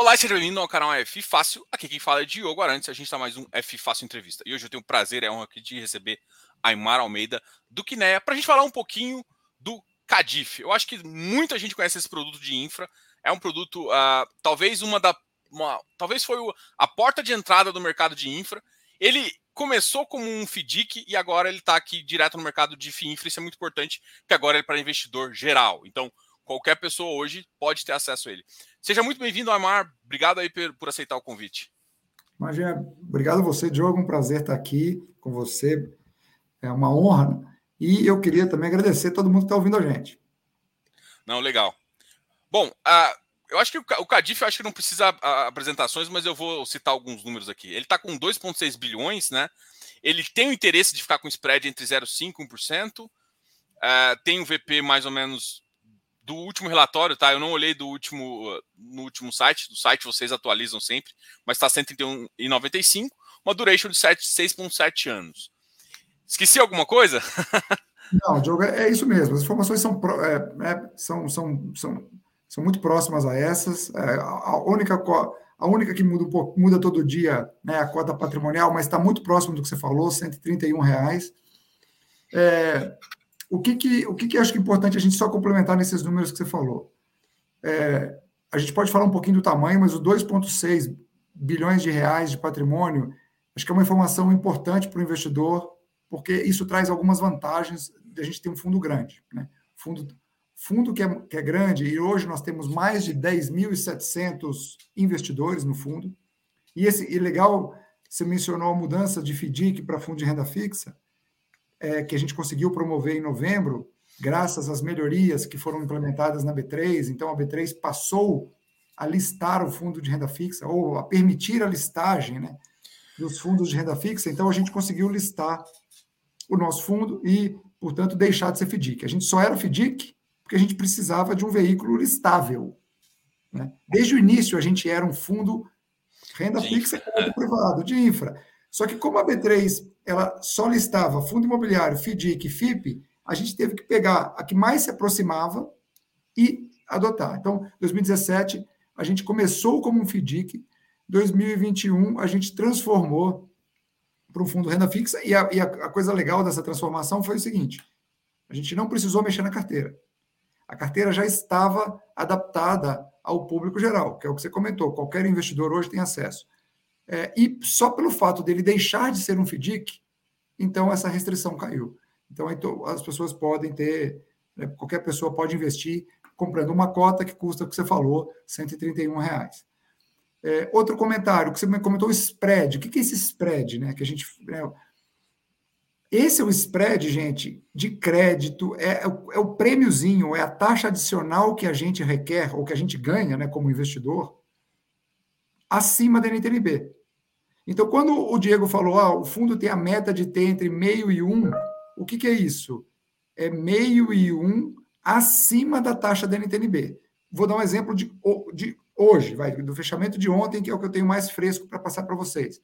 Olá, seja bem-vindo ao canal F Fácil. Aqui quem fala é Diogo Arantes. A gente está mais um F Fácil Entrevista. E hoje eu tenho o prazer e a honra aqui de receber Aymar Almeida do Quineia para a gente falar um pouquinho do Cadif. Eu acho que muita gente conhece esse produto de infra. É um produto, uh, talvez uma da. Uma, talvez foi o, a porta de entrada do mercado de infra. Ele começou como um FDIC e agora ele está aqui direto no mercado de FII infra. Isso é muito importante, porque agora ele é para investidor geral. Então, qualquer pessoa hoje pode ter acesso a ele. Seja muito bem-vindo, Amar. Obrigado aí por, por aceitar o convite. Imagina, obrigado a você, Diogo. Um prazer estar aqui com você. É uma honra. E eu queria também agradecer a todo mundo que está ouvindo a gente. Não, legal. Bom, uh, eu acho que o Cadif, eu acho que não precisa uh, apresentações, mas eu vou citar alguns números aqui. Ele está com 2,6 bilhões, né? Ele tem o interesse de ficar com spread entre 0,5% e 1%. Uh, tem um VP mais ou menos do último relatório, tá? Eu não olhei do último no último site, do site vocês atualizam sempre, mas está 131,95, uma duration de 6,7 anos. Esqueci alguma coisa? Não, Diogo, é, é isso mesmo. As informações são, é, é, são, são, são, são muito próximas a essas. É, a, única, a única que muda um pouco, muda todo dia né, a cota patrimonial, mas está muito próximo do que você falou, 131 reais. É, o que, que, o que, que acho que é importante a gente só complementar nesses números que você falou? É, a gente pode falar um pouquinho do tamanho, mas os 2,6 bilhões de reais de patrimônio, acho que é uma informação importante para o investidor, porque isso traz algumas vantagens de a gente ter um fundo grande. Né? Fundo, fundo que é, que é grande, e hoje nós temos mais de 10.700 investidores no fundo. E, esse, e legal, você mencionou a mudança de FDIC para fundo de renda fixa é, que a gente conseguiu promover em novembro, graças às melhorias que foram implementadas na B3. Então, a B3 passou a listar o fundo de renda fixa, ou a permitir a listagem né, dos fundos de renda fixa. Então, a gente conseguiu listar o nosso fundo e, portanto, deixar de ser FDIC. A gente só era FDIC porque a gente precisava de um veículo listável. Né? Desde o início, a gente era um fundo renda fixa privado, de infra. Só que como a B3 ela só listava fundo imobiliário, FDIC FIP, a gente teve que pegar a que mais se aproximava e adotar. Então, 2017, a gente começou como um FDIC, 2021, a gente transformou para um fundo renda fixa, e, a, e a coisa legal dessa transformação foi o seguinte: a gente não precisou mexer na carteira. A carteira já estava adaptada ao público geral, que é o que você comentou, qualquer investidor hoje tem acesso. É, e só pelo fato dele deixar de ser um FDIC, então essa restrição caiu. Então as pessoas podem ter, né, qualquer pessoa pode investir comprando uma cota que custa o que você falou, 131 reais. É, outro comentário, que você comentou o spread. O que é esse spread? Né? Que a gente, né? Esse é o spread, gente, de crédito, é, é, o, é o prêmiozinho, é a taxa adicional que a gente requer, ou que a gente ganha né, como investidor, acima da NTNB. Então, quando o Diego falou, ah, o fundo tem a meta de ter entre meio e um, o que, que é isso? É meio e um acima da taxa da NTNB. Vou dar um exemplo de, de hoje, vai, do fechamento de ontem, que é o que eu tenho mais fresco para passar para vocês.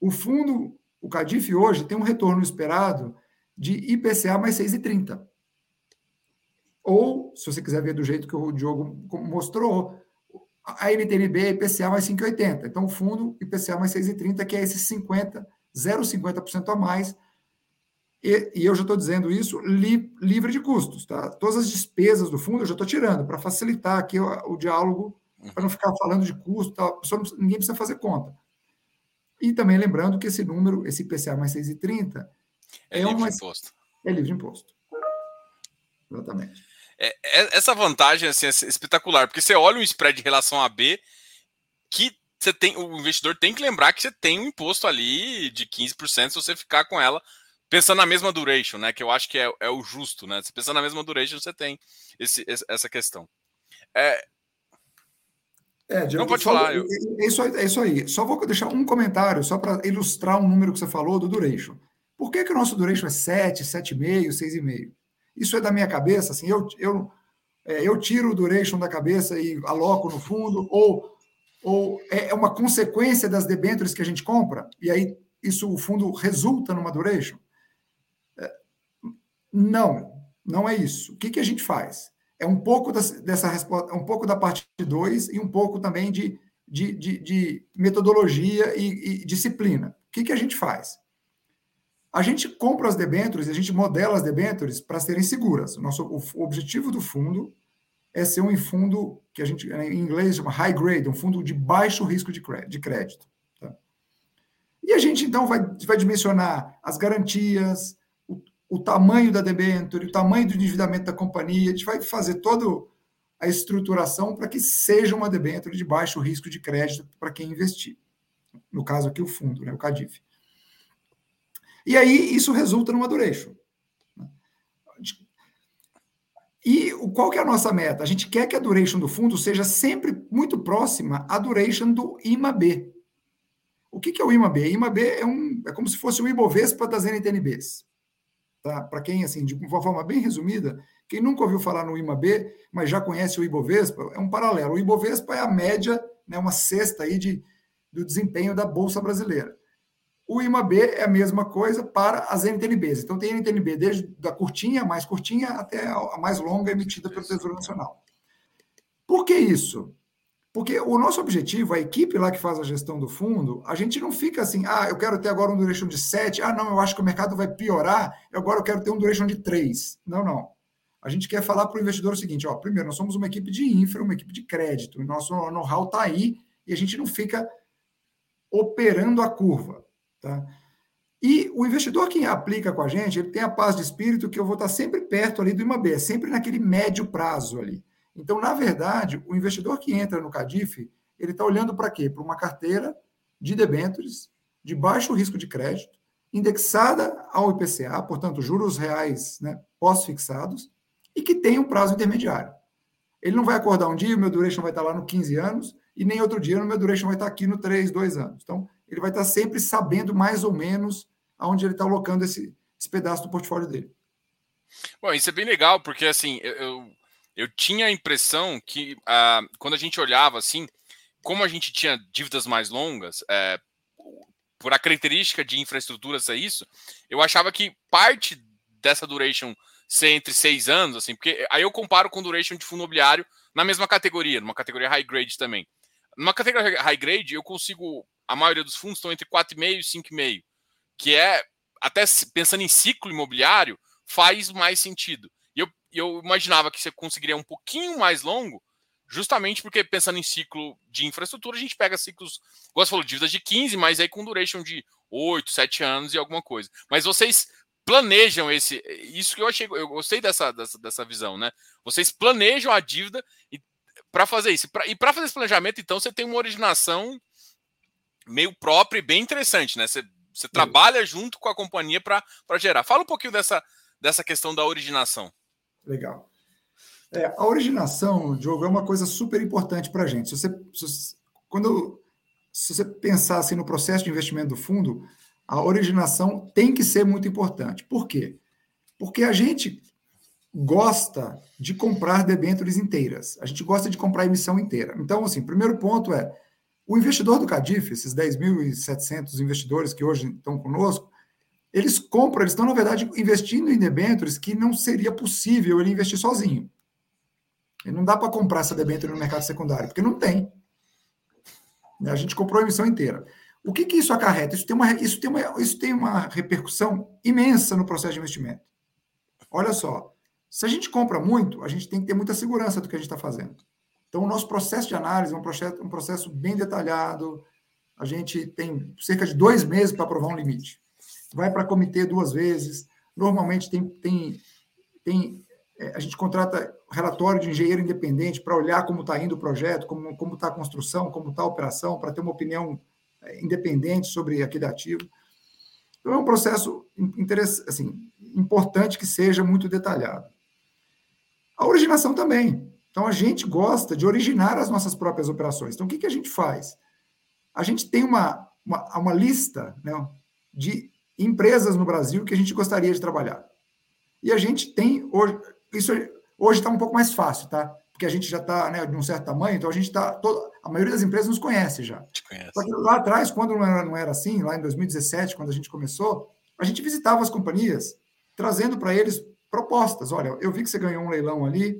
O fundo, o Cadif hoje, tem um retorno esperado de IPCA mais 6,30. Ou, se você quiser ver do jeito que o Diogo mostrou, a NTNB é IPCA mais 5,80. Então, o fundo IPCA mais 6,30, que é esse 50, 0,50% a mais. E, e, eu já estou dizendo isso li, livre de custos. Tá? Todas as despesas do fundo eu já estou tirando, para facilitar aqui o, o diálogo, para não ficar falando de custo, tá? ninguém precisa fazer conta. E também lembrando que esse número, esse IPCA mais 6,30, é, é livre uma, de imposto. É livre de imposto. Exatamente. É, é, essa vantagem assim, é espetacular, porque você olha um spread em relação a B, que você tem, o investidor tem que lembrar que você tem um imposto ali de 15% se você ficar com ela pensando na mesma duration, né? Que eu acho que é, é o justo, né? Se pensando na mesma duration, você tem esse, essa questão. É, é, Diego, não pode só, falar. Eu... É, isso, é isso aí. Só vou deixar um comentário, só para ilustrar um número que você falou do duration. Por que, que o nosso duration é 7, 7,5, 6,5? Isso é da minha cabeça, assim, eu, eu, é, eu tiro o duration da cabeça e aloco no fundo, ou, ou é, é uma consequência das debêntures que a gente compra, e aí isso, o fundo resulta numa duration? É, não, não é isso. O que, que a gente faz? é um pouco dessa resposta, um pouco da parte 2 e um pouco também de, de, de, de metodologia e, e, disciplina. O que, que a gente faz? A gente compra as debêntures, a gente modela as debêntures para serem seguras. O nosso o objetivo do fundo é ser um fundo que a gente, em inglês, chama high grade, um fundo de baixo risco de crédito. Tá? E a gente, então, vai, vai dimensionar as garantias, o tamanho da debênture, o tamanho do endividamento da companhia, a gente vai fazer toda a estruturação para que seja uma debênture de baixo risco de crédito para quem investir. No caso aqui, o fundo, né, o CADIF. E aí, isso resulta numa duration. E qual que é a nossa meta? A gente quer que a duration do fundo seja sempre muito próxima à duration do IMAB. O que, que é o IMAB? IMAB é, um, é como se fosse o Ibovespa das NTNBs. Tá? Para quem, assim, de uma forma bem resumida, quem nunca ouviu falar no IMAB, mas já conhece o Ibovespa, é um paralelo. O Ibovespa é a média, né, uma cesta aí de, do desempenho da Bolsa Brasileira. O IMAB é a mesma coisa para as NTNBs. Então, tem NTNB desde a curtinha, mais curtinha, até a mais longa emitida pelo Tesouro Nacional. Por que isso? Porque o nosso objetivo, a equipe lá que faz a gestão do fundo, a gente não fica assim, ah, eu quero ter agora um duration de 7, ah, não, eu acho que o mercado vai piorar, agora eu quero ter um duration de 3. Não, não. A gente quer falar para o investidor o seguinte, ó, primeiro, nós somos uma equipe de infra, uma equipe de crédito, o nosso know-how está aí e a gente não fica operando a curva. Tá? E o investidor que aplica com a gente, ele tem a paz de espírito que eu vou estar sempre perto ali do IMAB, é sempre naquele médio prazo ali. Então, na verdade, o investidor que entra no CADIF, ele está olhando para quê? Para uma carteira de debêntures de baixo risco de crédito, indexada ao IPCA, portanto, juros reais né, pós-fixados, e que tem um prazo intermediário. Ele não vai acordar um dia, o meu duration vai estar lá no 15 anos, e nem outro dia o meu duration vai estar aqui no 3, 2 anos. Então, ele vai estar sempre sabendo mais ou menos aonde ele está alocando esse, esse pedaço do portfólio dele. Bom, isso é bem legal, porque assim, eu, eu tinha a impressão que uh, quando a gente olhava assim, como a gente tinha dívidas mais longas, é, por a característica de infraestrutura ser isso, eu achava que parte dessa duration ser entre seis anos, assim, porque aí eu comparo com duration de fundo imobiliário na mesma categoria, numa categoria high grade também. Numa categoria high grade, eu consigo. A maioria dos fundos estão entre 4,5 e 5,5, que é, até pensando em ciclo igumobiliário, faz mais sentido eu imaginava que você conseguiria um pouquinho mais longo, justamente porque pensando em ciclo de infraestrutura, a gente pega ciclos, você falou, dívidas de 15, mas aí com duration de 8, 7 anos e alguma coisa. Mas vocês planejam esse. Isso que eu achei, eu gostei dessa, dessa, dessa visão, né? Vocês planejam a dívida para fazer isso. E para fazer esse planejamento, então, você tem uma originação meio própria e bem interessante, né? Você, você trabalha junto com a companhia para gerar. Fala um pouquinho dessa, dessa questão da originação. Legal. É, a originação, Diogo, é uma coisa super importante para a gente. Se você, se, quando, se você pensar assim, no processo de investimento do fundo, a originação tem que ser muito importante. Por quê? Porque a gente gosta de comprar debêntures inteiras. A gente gosta de comprar emissão inteira. Então, assim, primeiro ponto é, o investidor do Cadif, esses 10.700 investidores que hoje estão conosco, eles compram, eles estão, na verdade, investindo em debêntures que não seria possível ele investir sozinho. E não dá para comprar essa debênture no mercado secundário, porque não tem. A gente comprou a emissão inteira. O que, que isso acarreta? Isso tem, uma, isso, tem uma, isso tem uma repercussão imensa no processo de investimento. Olha só, se a gente compra muito, a gente tem que ter muita segurança do que a gente está fazendo. Então, o nosso processo de análise é um processo, um processo bem detalhado. A gente tem cerca de dois meses para aprovar um limite vai para comitê duas vezes. Normalmente tem, tem, tem é, a gente contrata relatório de engenheiro independente para olhar como está indo o projeto, como como está a construção, como está a operação, para ter uma opinião é, independente sobre aquele ativo. Então é um processo assim, importante que seja muito detalhado. A originação também. Então a gente gosta de originar as nossas próprias operações. Então o que, que a gente faz? A gente tem uma, uma, uma lista né, de empresas no Brasil que a gente gostaria de trabalhar. E a gente tem hoje, isso hoje está um pouco mais fácil, tá? Porque a gente já está né, de um certo tamanho, então a gente está. A maioria das empresas nos conhece já. Conhece. Só que lá atrás, quando não era, não era assim, lá em 2017, quando a gente começou, a gente visitava as companhias, trazendo para eles propostas. Olha, eu vi que você ganhou um leilão ali,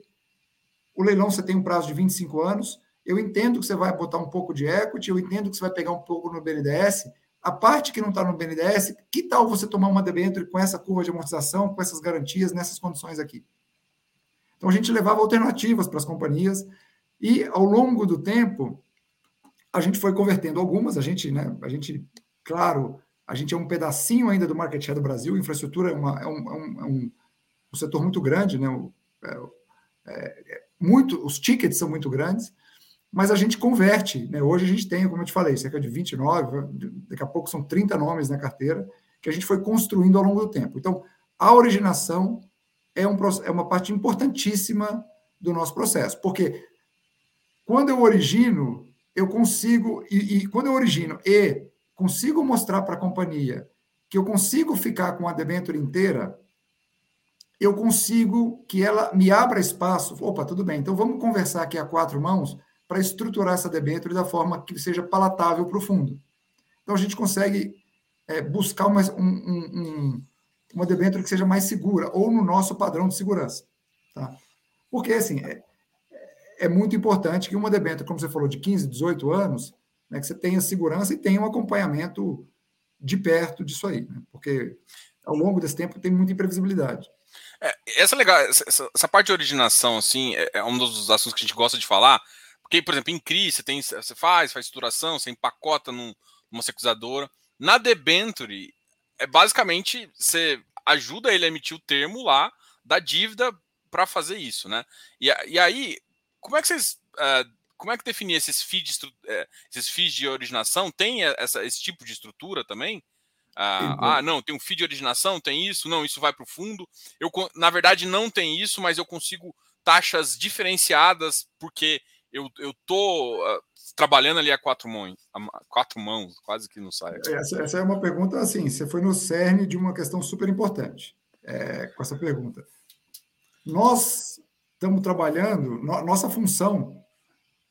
o leilão você tem um prazo de 25 anos, eu entendo que você vai botar um pouco de equity, eu entendo que você vai pegar um pouco no BNDES, a parte que não está no BNDES, que tal você tomar uma debênture com essa curva de amortização, com essas garantias, nessas condições aqui? Então a gente levava alternativas para as companhias e ao longo do tempo a gente foi convertendo algumas, a gente, né, a gente, claro, a gente é um pedacinho ainda do market share do Brasil, infraestrutura é, uma, é, um, é um, é um, um, setor muito grande, né, é, é, muito, os tickets são muito grandes, mas a gente converte. Né? Hoje a gente tem, como eu te falei, cerca de 29, daqui a pouco são 30 nomes na carteira, que a gente foi construindo ao longo do tempo. Então, a originação é, um, é uma parte importantíssima do nosso processo, porque quando eu origino, eu consigo, e, e quando eu origino e consigo mostrar para a companhia que eu consigo ficar com a debênture inteira, eu consigo que ela me abra espaço. Opa, tudo bem, então vamos conversar aqui a quatro mãos para estruturar essa debênture da forma que seja palatável para o fundo. Então, a gente consegue é, buscar uma, um, um, uma debênture que seja mais segura, ou no nosso padrão de segurança. Tá? Porque, assim, é, é muito importante que uma debênture, como você falou, de 15, 18 anos, né, que você tenha segurança e tenha um acompanhamento de perto disso aí, né? porque ao longo desse tempo tem muita imprevisibilidade. É, essa é legal, essa, essa, parte de originação, assim, é, é um dos assuntos que a gente gosta de falar, porque, por exemplo, em CRI, você, tem, você faz, faz estruturação, você empacota num, numa securizadora. Na debenture, é basicamente você ajuda ele a emitir o termo lá da dívida para fazer isso, né? E, e aí, como é que vocês. Uh, como é que definir esses feeds, uh, esses feeds de originação? Tem essa, esse tipo de estrutura também? Uh, ah, não, tem um feed de originação, tem isso, não, isso vai para o fundo. Eu, na verdade, não tem isso, mas eu consigo taxas diferenciadas porque eu, eu tô uh, trabalhando ali a quatro mãos, a quatro mãos, quase que não sai. Essa, essa, é uma pergunta, assim, você foi no cerne de uma questão super importante é, com essa pergunta. Nós estamos trabalhando, no, nossa função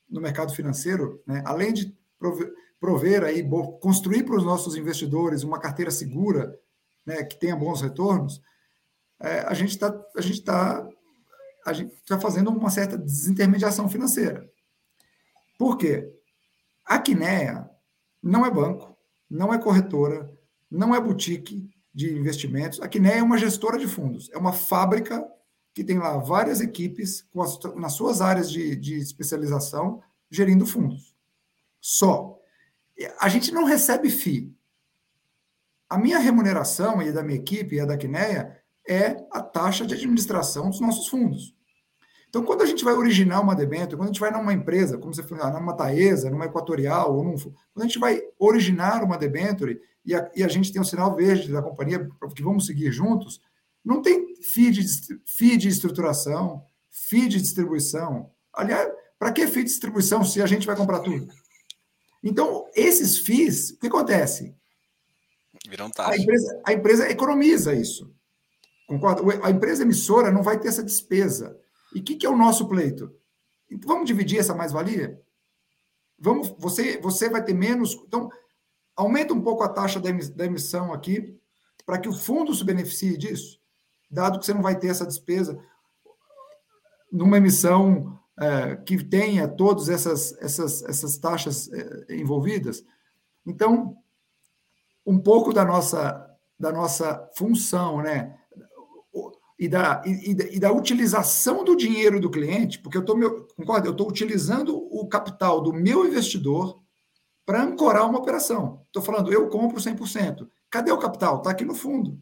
no mercado financeiro, né, além de prover, prover aí, construir para os nossos investidores uma carteira segura, né, que tenha bons retornos, é, a gente está a gente está a gente está fazendo uma certa desintermediação financeira. Por quê? A Quinéia não é banco, não é corretora, não é boutique de investimentos. A Quinéia é uma gestora de fundos, é uma fábrica que tem lá várias equipes as, nas suas áreas de, de especialização gerindo fundos. Só. A gente não recebe FII. A minha remuneração e da minha equipe e a da Quinéia é a taxa de administração dos nossos fundos. Então, quando a gente vai originar uma debênture, quando a gente vai numa empresa, como você falou, numa Taesa, numa Equatorial, ou num, quando a gente vai originar uma debênture e a, e a gente tem um sinal verde da companhia que vamos seguir juntos, não tem FII de, FII de estruturação, FII de distribuição. Aliás, para que FII de distribuição se a gente vai comprar tudo? Então, esses FIIs, o que acontece? Viram A empresa, a empresa economiza isso. Concorda? A empresa emissora não vai ter essa despesa. E o que, que, é o nosso pleito? Então, vamos dividir essa mais-valia? Vamos, você, você vai ter menos. Então, aumenta um pouco a taxa da emissão aqui, para que o fundo se beneficie disso, dado que você não vai ter essa despesa numa emissão é, que tenha todas essas, essas, essas taxas é, envolvidas. Então, um pouco da nossa, da nossa função, né? e da, e, e, da utilização do dinheiro do cliente, porque eu estou, concorda? Eu estou utilizando o capital do meu investidor para ancorar uma operação. Estou falando, eu compro 100%. Cadê o capital? Está aqui no fundo.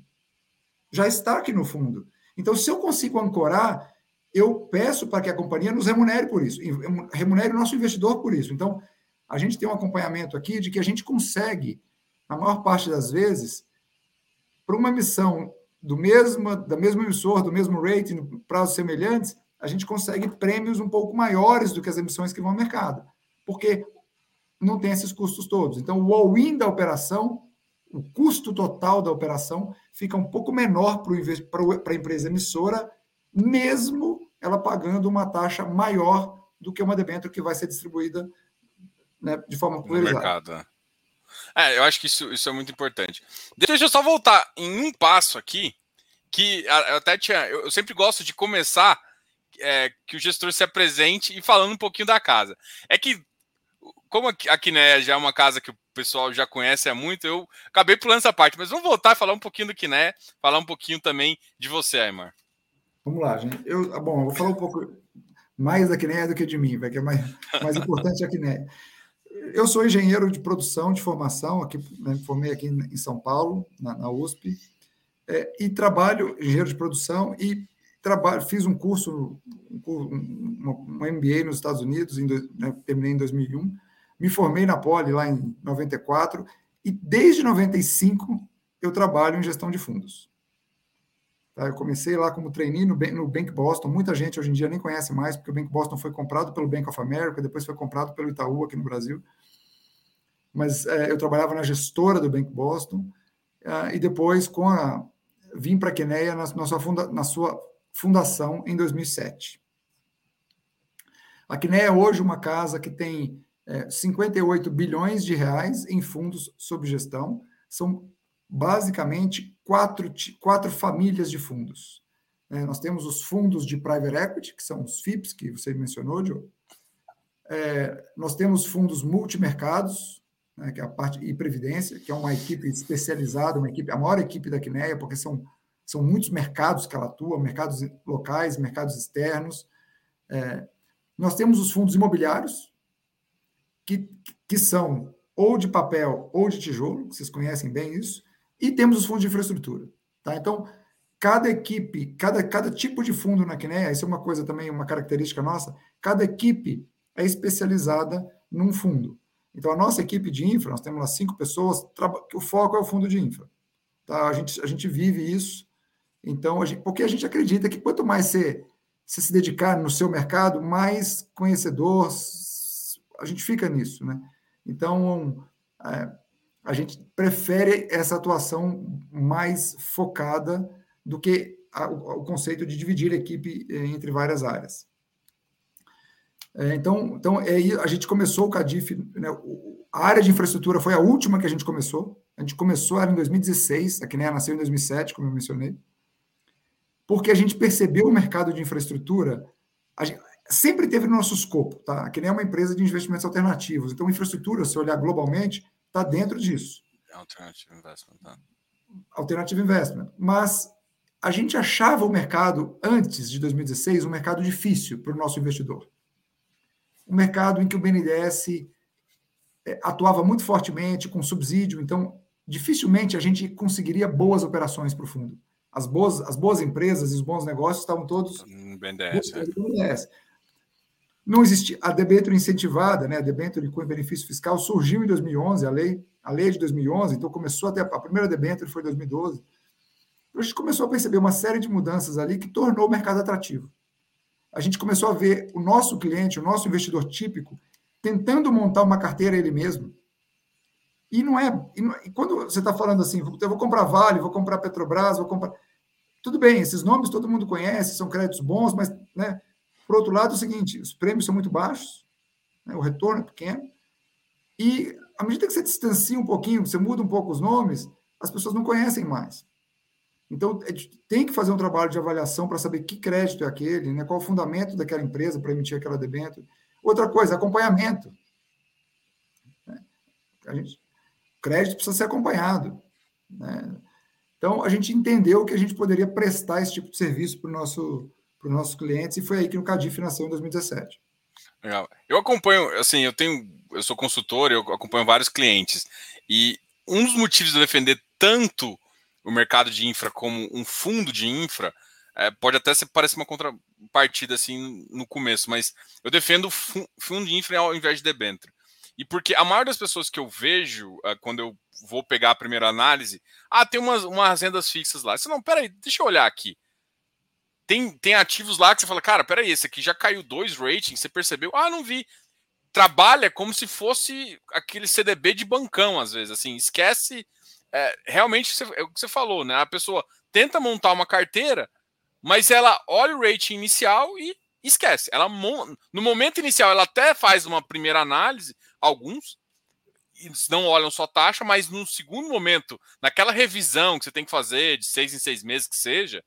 Já está aqui no fundo. Então, se eu consigo ancorar, eu peço para que a companhia nos remunere por isso, remunere o nosso investidor por isso. Então, a gente tem um acompanhamento aqui de que a gente consegue, na maior parte das vezes, para uma missão do mesmo, da mesma emissora, do mesmo rating, prazos semelhantes, a gente consegue prêmios um pouco maiores do que as emissões que vão ao mercado, porque não tem esses custos todos. Então, o all-in da operação, o custo total da operação, fica um pouco menor para a empresa emissora, mesmo ela pagando uma taxa maior do que uma debênture que vai ser distribuída né, de forma pulverizada. Né? É, eu acho que isso, isso é muito importante. Deixa eu só voltar em um passo aqui, que eu até tinha. Eu sempre gosto de começar é, que o gestor se apresente e falando um pouquinho da casa. É que, como aqui né, já é uma casa que o pessoal já conhece há muito, eu acabei pulando essa parte, mas vamos voltar a falar um pouquinho do Kiné, falar um pouquinho também de você, Aymar. Vamos lá, gente. Eu, ah, bom, eu vou falar um pouco mais da Kiné do que de mim, vai que é mais, mais importante a Kiné. Eu sou engenheiro de produção de formação, aqui, né, formei aqui em São Paulo, na, na USP, é, e trabalho engenheiro de produção e trabalho, fiz um curso, um MBA nos Estados Unidos, em, né, terminei em 2001, me formei na Poli lá em 94 e desde 95 eu trabalho em gestão de fundos. Tá? Eu comecei lá como trainee no, no Bank Boston. Muita gente hoje em dia nem conhece mais, porque o Bank Boston foi comprado pelo Bank of America, depois foi comprado pelo Itaú aqui no Brasil. Mas é, eu trabalhava na gestora do Bank Boston uh, e depois com a vim para a Queneia na, na, sua funda, na sua fundação em 2007. A Queneia é hoje uma casa que tem é, 58 bilhões de reais em fundos sob gestão. São basicamente quatro, quatro famílias de fundos. É, nós temos os fundos de private equity, que são os FIPS, que você mencionou, Joe. É, nós temos fundos multimercados, né, que é a parte e previdência, que é uma equipe especializada, uma equipe, a maior equipe da Quineia, porque são, são muitos mercados que ela atua, mercados locais, mercados externos. É, nós temos os fundos imobiliários, que, que são ou de papel ou de tijolo, vocês conhecem bem isso, e temos os fundos de infraestrutura. Tá? Então, cada equipe, cada, cada tipo de fundo na Quineia, isso é uma coisa também, uma característica nossa, cada equipe é especializada num fundo. Então, a nossa equipe de infra, nós temos lá cinco pessoas, o foco é o fundo de infra. Tá? A, gente, a gente vive isso, então, a gente, porque a gente acredita que quanto mais você, você se dedicar no seu mercado, mais conhecedor a gente fica nisso. Né? Então, é, a gente prefere essa atuação mais focada do que a, o, conceito de dividir a equipe eh, entre várias áreas. É, então, então é, a gente começou o Cadif, né, a área de infraestrutura foi a última que a gente começou. A gente começou era em 2016, a Kinea nasceu em 2007, como eu mencionei, porque a gente percebeu o mercado de infraestrutura, gente, sempre teve no nosso escopo, tá? A Kinea é uma empresa de investimentos alternativos, então infraestrutura, se olhar globalmente, está dentro disso. Alternative investment, tá? Alternative investment. Mas a gente achava o mercado, antes de 2016, um mercado difícil para o nosso investidor um mercado em que o BNDES é, atuava muito fortemente com subsídio, então dificilmente a gente conseguiria boas operações para o fundo. As boas, as boas empresas e os bons negócios estavam todos no BNDES. É. BNDES. Não existia a debênture incentivada, né, a debênture com benefício fiscal surgiu em 2011, a lei, a lei de 2011, então começou até a primeira debênture foi em 2012. A gente começou a perceber uma série de mudanças ali que tornou o mercado atrativo a gente começou a ver o nosso cliente, o nosso investidor típico, tentando montar uma carteira ele mesmo. E não é. E, não, e quando você está falando assim, eu vou comprar Vale, vou comprar Petrobras, vou comprar. Tudo bem, esses nomes todo mundo conhece, são créditos bons, mas, né, por outro lado, é o seguinte: os prêmios são muito baixos, né, o retorno é pequeno, e à medida que você distancia um pouquinho, você muda um pouco os nomes, as pessoas não conhecem mais. Então, é tem que fazer um trabalho de avaliação para saber que crédito é aquele, né? qual o fundamento daquela empresa para emitir aquela debênture. Outra coisa, acompanhamento. Né? A gente, crédito precisa ser acompanhado. Né? Então, a gente entendeu que a gente poderia prestar esse tipo de serviço para nosso, os nossos clientes, e foi aí que o Cadif nasceu em 2017. Legal. Eu acompanho, assim, eu tenho, eu sou consultor, eu acompanho vários clientes, e um dos motivos de eu defender tanto o mercado de infra como um fundo de infra, é, pode até ser, parecer uma contrapartida assim no começo, mas eu defendo fundo de infra ao invés de debênture. E porque a maior das pessoas que eu vejo é, quando eu vou pegar a primeira análise, ah, tem umas, umas rendas fixas lá. Você não, peraí, deixa eu olhar aqui. Tem, tem ativos lá que você fala, cara, peraí, esse aqui já caiu dois ratings, você percebeu? Ah, não vi. Trabalha como se fosse aquele CDB de bancão, às vezes, assim, esquece é, realmente é o que você falou, né? A pessoa tenta montar uma carteira, mas ela olha o rating inicial e esquece. Ela no momento inicial ela até faz uma primeira análise, alguns não olham só taxa, mas no segundo momento, naquela revisão que você tem que fazer de seis em seis meses que seja,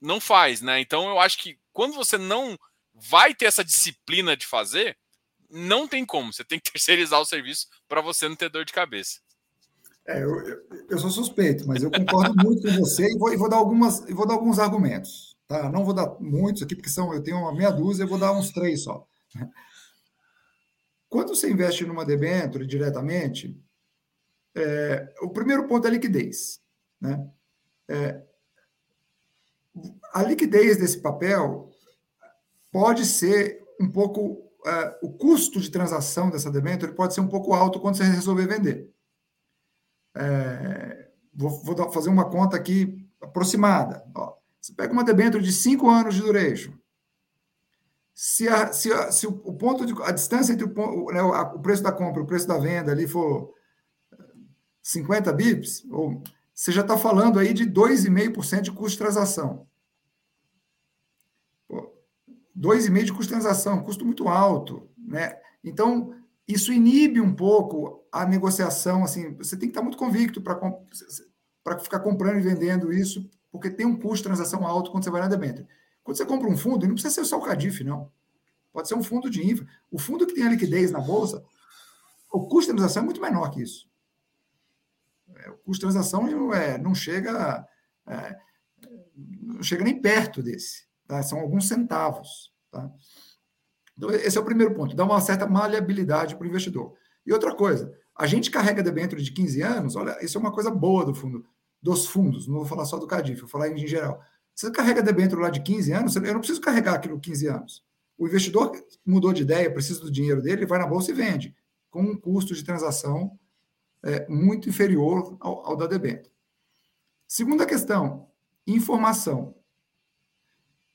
não faz, né? Então eu acho que quando você não vai ter essa disciplina de fazer, não tem como. Você tem que terceirizar o serviço para você não ter dor de cabeça. É, eu, eu, sou suspeito, mas eu concordo muito com você e vou, e vou dar algumas, vou dar alguns argumentos. Tá? Não vou dar muitos aqui, porque são, eu tenho uma meia dúzia, eu vou dar uns três só. Quando você investe numa debênture diretamente, é, o primeiro ponto é a liquidez. Né? É, a liquidez desse papel pode ser um pouco. É, o custo de transação dessa debênture pode ser um pouco alto quando você resolver vender. É, vou, vou, fazer uma conta aqui aproximada. Ó, você pega uma debênture de 5 anos de duration. Se, a, se, a, se o, ponto de, a distância entre o, né, o preço da compra e o preço da venda ali for 50 bips, ou, você já está falando aí de 2,5% de custo de transação. 2,5% de custo de transação, custo muito alto. Né? Então, isso inibe um pouco a negociação. Assim, você tem que estar muito convicto para ficar comprando e vendendo isso, porque tem um custo de transação alto quando você vai na debênture. Quando você compra um fundo, não precisa ser só o Cadif, não. Pode ser um fundo de infra. O fundo que tem a liquidez na bolsa, o custo de transação é muito menor que isso. É, o custo de transação não, é, não chega é, não chega nem perto desse. Tá? São alguns centavos. Tá? Então, esse é o primeiro ponto, dá uma certa maleabilidade para o investidor. E outra coisa, a gente carrega debênture de 15 anos, olha, isso é uma coisa boa do fundo, dos fundos, não vou falar só do Cadif, vou falar em geral. Você carrega debênture lá de 15 anos, eu não preciso carregar aquilo 15 anos. O investidor mudou de ideia, precisa do dinheiro dele, ele vai na bolsa e vende, com um custo de transação é, muito inferior ao, ao da debênture. Segunda questão, informação.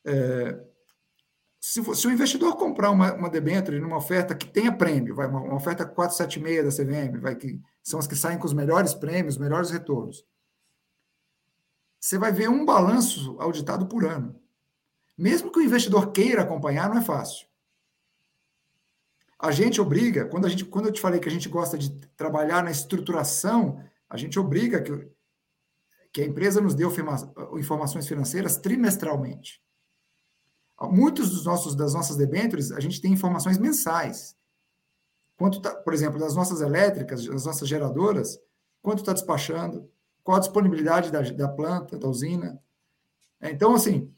É, se, se, o investidor comprar uma, uma debênture numa oferta que tenha prêmio, vai, uma, uma oferta 476 da CVM, vai, que são as que saem com os melhores prêmios, os melhores retornos, você vai ver um balanço auditado por ano. Mesmo que o investidor queira acompanhar, não é fácil. A gente obriga, quando, a gente, quando eu te falei que a gente gosta de trabalhar na estruturação, a gente obriga que, que a empresa nos dê informações financeiras trimestralmente. Muitos dos nossos, das nossas debêntures, a gente tem informações mensais. Quanto tá, por exemplo, das nossas elétricas, das nossas geradoras, quanto está despachando, qual a disponibilidade da, da planta, da usina. É, então, assim,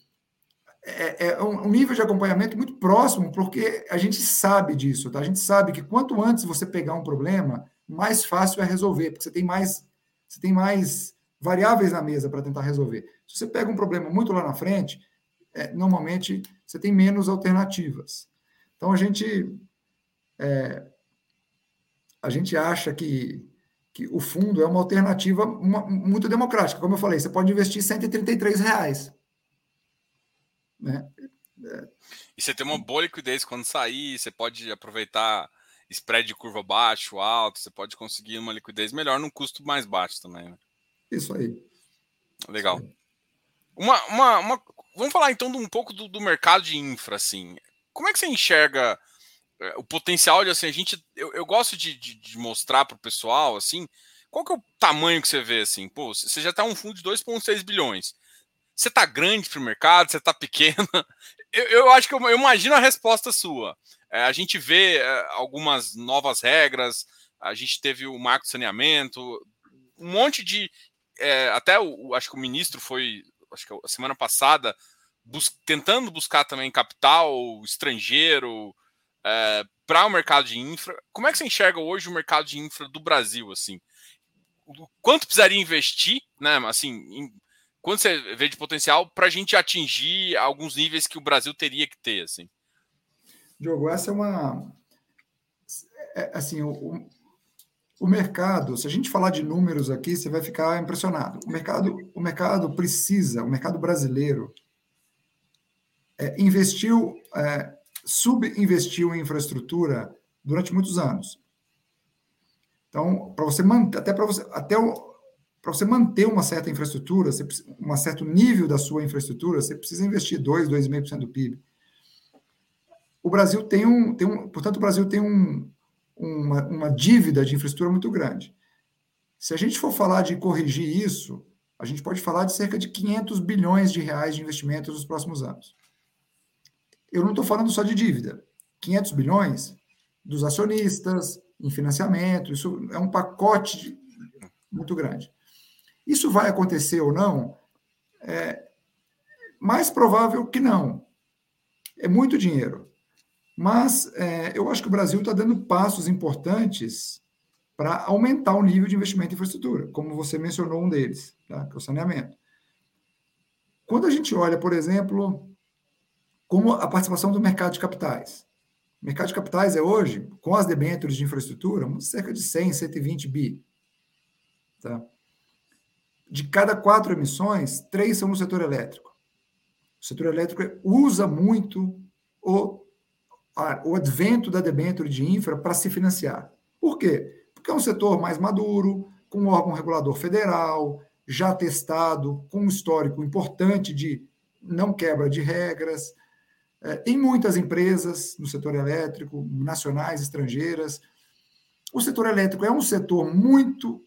é, é, um nível de acompanhamento muito próximo, porque a gente sabe disso, tá? A gente sabe que quanto antes você pegar um problema, mais fácil é resolver, porque você tem mais, você tem mais variáveis na mesa para tentar resolver. Se você pega um problema muito lá na frente, é, normalmente você tem menos alternativas. Então a gente é, a gente acha que, que o fundo é uma alternativa uma, muito democrática. Como eu falei, você pode investir 133 reais. Né? É. E você tem uma boa liquidez quando sair, você pode aproveitar spread de curva baixo, alto, você pode conseguir uma liquidez melhor num custo mais baixo também. Né? Isso aí. Legal. Isso aí. Uma, uma, uma, vamos falar então um pouco do, do, mercado de infra, assim. Como é que você enxerga eh, o potencial de assim, a gente. Eu, eu gosto de, de, de mostrar para o pessoal, assim, qual que é o tamanho que você vê, assim? Pô, você já está um fundo de 2,6 bilhões. Você está grande para o mercado, você está pequeno. Eu, eu, acho que eu, eu, imagino a resposta sua. É, a gente vê é, algumas novas regras, a gente teve o marco de saneamento, um monte de. É, até o, acho que o ministro foi acho que a semana passada, bus tentando buscar também capital estrangeiro é, para o mercado de infra. Como é que você enxerga hoje o mercado de infra do Brasil? Assim, quanto precisaria investir, né? Assim, em, quanto você vê de potencial para a gente atingir alguns níveis que o Brasil teria que ter, assim? Diogo, essa é uma é, assim, o, o mercado, se a gente falar de números aqui, você vai ficar impressionado. O mercado, o mercado precisa, o mercado brasileiro é, investiu, é, subinvestiu em infraestrutura durante muitos anos. Então, para você manter, até para você, até para você manter uma certa infraestrutura, você, um certo nível da sua infraestrutura, você precisa investir 2, 2,5% do PIB. O Brasil tem um, tem um, portanto, o Brasil tem um, uma, uma dívida de infraestrutura muito grande. Se a gente for falar de corrigir isso, a gente pode falar de cerca de 500 bilhões de reais de investimentos nos próximos anos. eu não estou falando só de dívida. 500 bilhões dos acionistas, em financiamento, isso é um pacote muito grande. Isso vai acontecer ou não? É mais provável que não. É muito dinheiro. Mas é, eu acho que o Brasil está dando passos importantes para aumentar o nível de investimento em infraestrutura, como você mencionou um deles, tá? que é o saneamento. Quando a gente olha, por exemplo, como a participação do mercado de capitais. O mercado de capitais é hoje, com as debêntures de infraestrutura, cerca de 100, 120 bi. Tá? De cada quatro emissões, três são no setor elétrico. O setor elétrico usa muito o, o advento da debênture de infra para se financiar. Por quê? Porque é um setor mais maduro, com um órgão regulador federal, já testado, com um histórico importante de não quebra de regras, é, tem muitas empresas no setor elétrico, nacionais, estrangeiras. O setor elétrico é um setor muito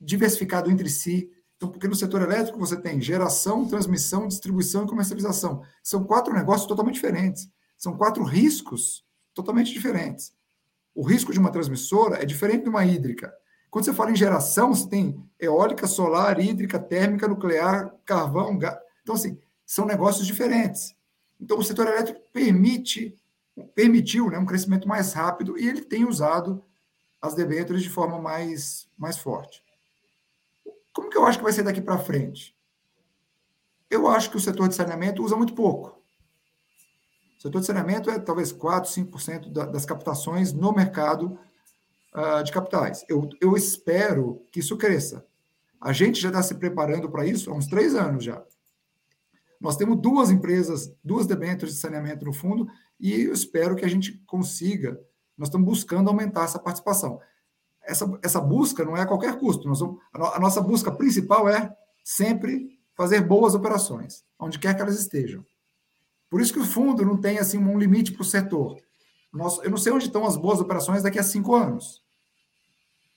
diversificado entre si. Então, porque no setor elétrico você tem geração, transmissão, distribuição e comercialização. São quatro negócios totalmente diferentes. São quatro riscos totalmente diferentes. O risco de uma transmissora é diferente de uma hídrica. Quando você fala em geração, você tem eólica, solar, hídrica, térmica, nuclear, carvão, gás. Então, assim, são negócios diferentes. Então, o setor elétrico permite, permitiu né, um crescimento mais rápido e ele tem usado as debêntures de forma mais, mais forte. Como que eu acho que vai ser daqui para frente? Eu acho que o setor de saneamento usa muito pouco. Setor de saneamento é talvez 4, 5% da, das captações no mercado uh, de capitais. Eu, eu espero que isso cresça. A gente já está se preparando para isso há uns três anos já. Nós temos duas empresas, duas debêntures de saneamento no fundo, e eu espero que a gente consiga. Nós estamos buscando aumentar essa participação. Essa, essa busca não é a qualquer custo. Nós vamos, a, nossa busca principal é sempre fazer boas operações, onde quer que elas estejam. Por isso que o fundo não tem assim um limite para o setor. Nós, eu não sei onde estão as boas operações daqui a cinco anos.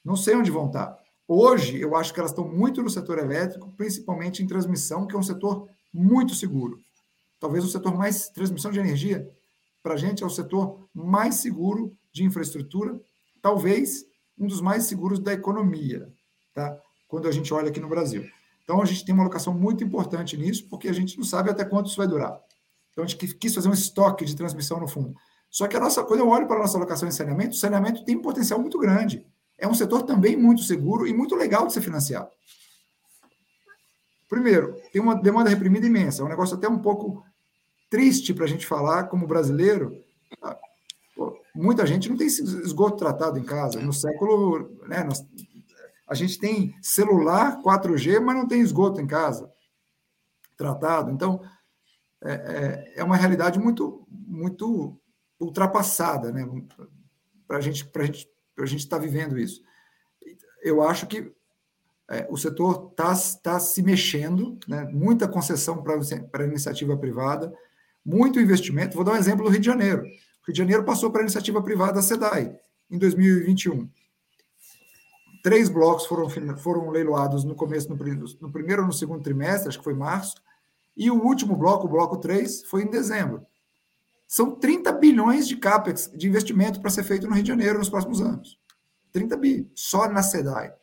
Não sei onde vão estar. Hoje, eu acho que elas estão muito no setor elétrico, principalmente em transmissão, que é um setor muito seguro. Talvez o setor mais transmissão de energia, para a gente, é o setor mais seguro de infraestrutura, talvez um dos mais seguros da economia, tá? quando a gente olha aqui no Brasil. Então, a gente tem uma alocação muito importante nisso, porque a gente não sabe até quanto isso vai durar. Então, a gente quis fazer um estoque de transmissão no fundo. Só que a nossa, quando eu olho para a nossa alocação em saneamento, o saneamento tem um potencial muito grande. É um setor também muito seguro e muito legal de ser financiado. Primeiro, tem uma demanda reprimida imensa, é um negócio até um pouco triste para a gente falar como brasileiro. Ah, pô, muita gente não tem esgoto tratado em casa. No século. Né, nós, a gente tem celular 4G, mas não tem esgoto em casa tratado. Então, é, é, é uma realidade muito, muito ultrapassada né, para a gente estar gente, gente tá vivendo isso. Eu acho que é, o setor está tá se mexendo, né? muita concessão para a iniciativa privada, muito investimento. Vou dar um exemplo do Rio de Janeiro. O Rio de Janeiro passou para a iniciativa privada a SEDAI em 2021. Três blocos foram, foram leiloados no começo, no, no primeiro ou no segundo trimestre, acho que foi março, e o último bloco, o bloco 3, foi em dezembro. São 30 bilhões de CAPEX, de investimento para ser feito no Rio de Janeiro nos próximos anos. 30 bi, só na SEDAI.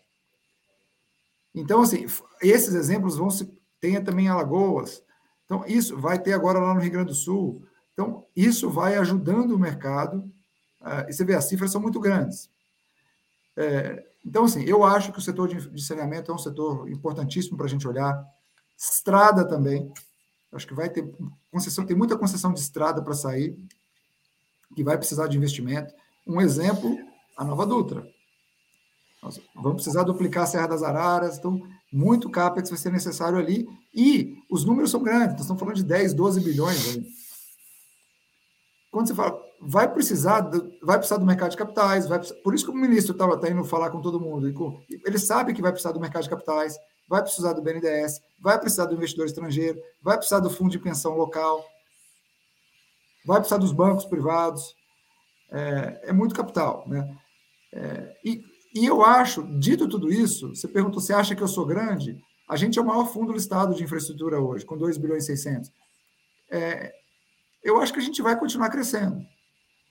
Então, assim, esses exemplos vão se. Tem também Alagoas. Então, isso vai ter agora lá no Rio Grande do Sul. Então, isso vai ajudando o mercado. Uh, e você vê, as cifras são muito grandes. É, então, assim, eu acho que o setor de, de saneamento é um setor importantíssimo para a gente olhar. Estrada também. Acho que vai ter concessão, tem muita concessão de estrada para sair, que vai precisar de investimento. Um exemplo, a Nova Dutra. Nós vamos precisar duplicar a Serra das Araras, então muito CAPEX vai ser necessário ali, e os números são grandes, nós estamos falando de 10, 12 bilhões. Quando você fala, vai precisar, do, vai precisar do mercado de capitais, vai, por isso que o ministro estava tá indo falar com todo mundo, ele sabe que vai precisar do mercado de capitais, vai precisar do BNDES, vai precisar do investidor estrangeiro, vai precisar do fundo de pensão local, vai precisar dos bancos privados, é, é muito capital, né? É, e e eu acho, dito tudo isso, você perguntou, você acha que eu sou grande? A gente é o maior fundo listado de infraestrutura hoje, com 2 bilhões e 600. É, eu acho que a gente vai continuar crescendo.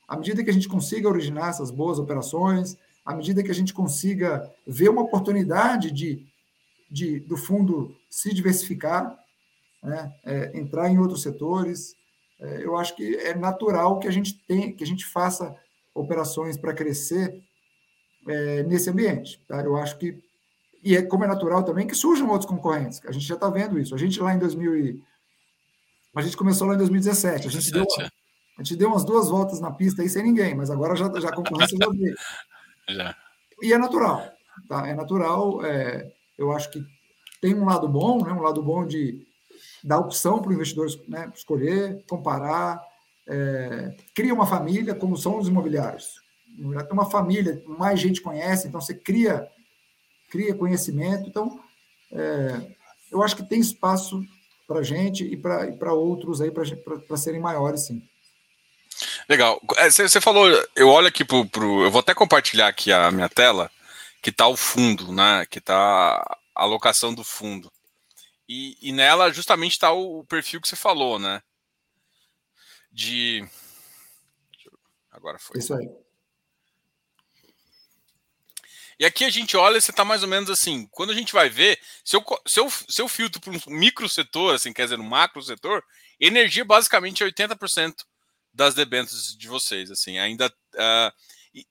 À medida que a gente consiga originar essas boas operações, à medida que a gente consiga ver uma oportunidade de, de do fundo se diversificar, né, é, entrar em outros setores, é, eu acho que é natural que a gente tem, que a gente faça operações para crescer é, nesse ambiente. Tá? Eu acho que e é como é natural também que surjam outros concorrentes. A gente já está vendo isso. A gente lá em 2000 e... a gente começou lá em 2017. A gente, 17, deu, é. a gente deu umas duas voltas na pista aí sem ninguém, mas agora já, já a concorrência já veio. Já. E é natural. Tá? É natural. É, eu acho que tem um lado bom, né? um lado bom de dar opção para o investidor né? escolher, comparar, é, cria uma família, como são os imobiliários. Tem uma família, mais gente conhece, então você cria cria conhecimento. Então, é, eu acho que tem espaço para gente e para outros aí para serem maiores, sim. Legal. Você é, falou, eu olho aqui para. Eu vou até compartilhar aqui a minha tela, que está o fundo, né? Que está a alocação do fundo. E, e nela justamente está o, o perfil que você falou, né? De. Agora foi. Isso aí. E aqui a gente olha, você está mais ou menos assim. Quando a gente vai ver, se eu, se eu, se eu filtro para um micro setor, assim, quer dizer, um macro setor, energia basicamente é 80% das debêntures de vocês. Assim, ainda. Uh,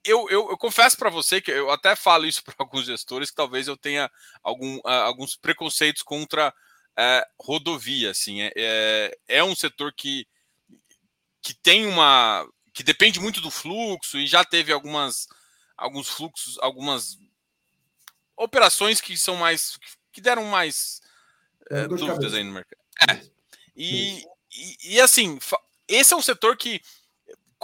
eu, eu, eu, confesso para você que eu até falo isso para alguns gestores que talvez eu tenha algum, alguns preconceitos contra uh, rodovia. Assim, é, é, é um setor que, que tem uma. que depende muito do fluxo e já teve algumas alguns fluxos, algumas operações que são mais. que deram mais é, dúvidas aí no mercado. É. E, e, e, assim, esse é um setor que.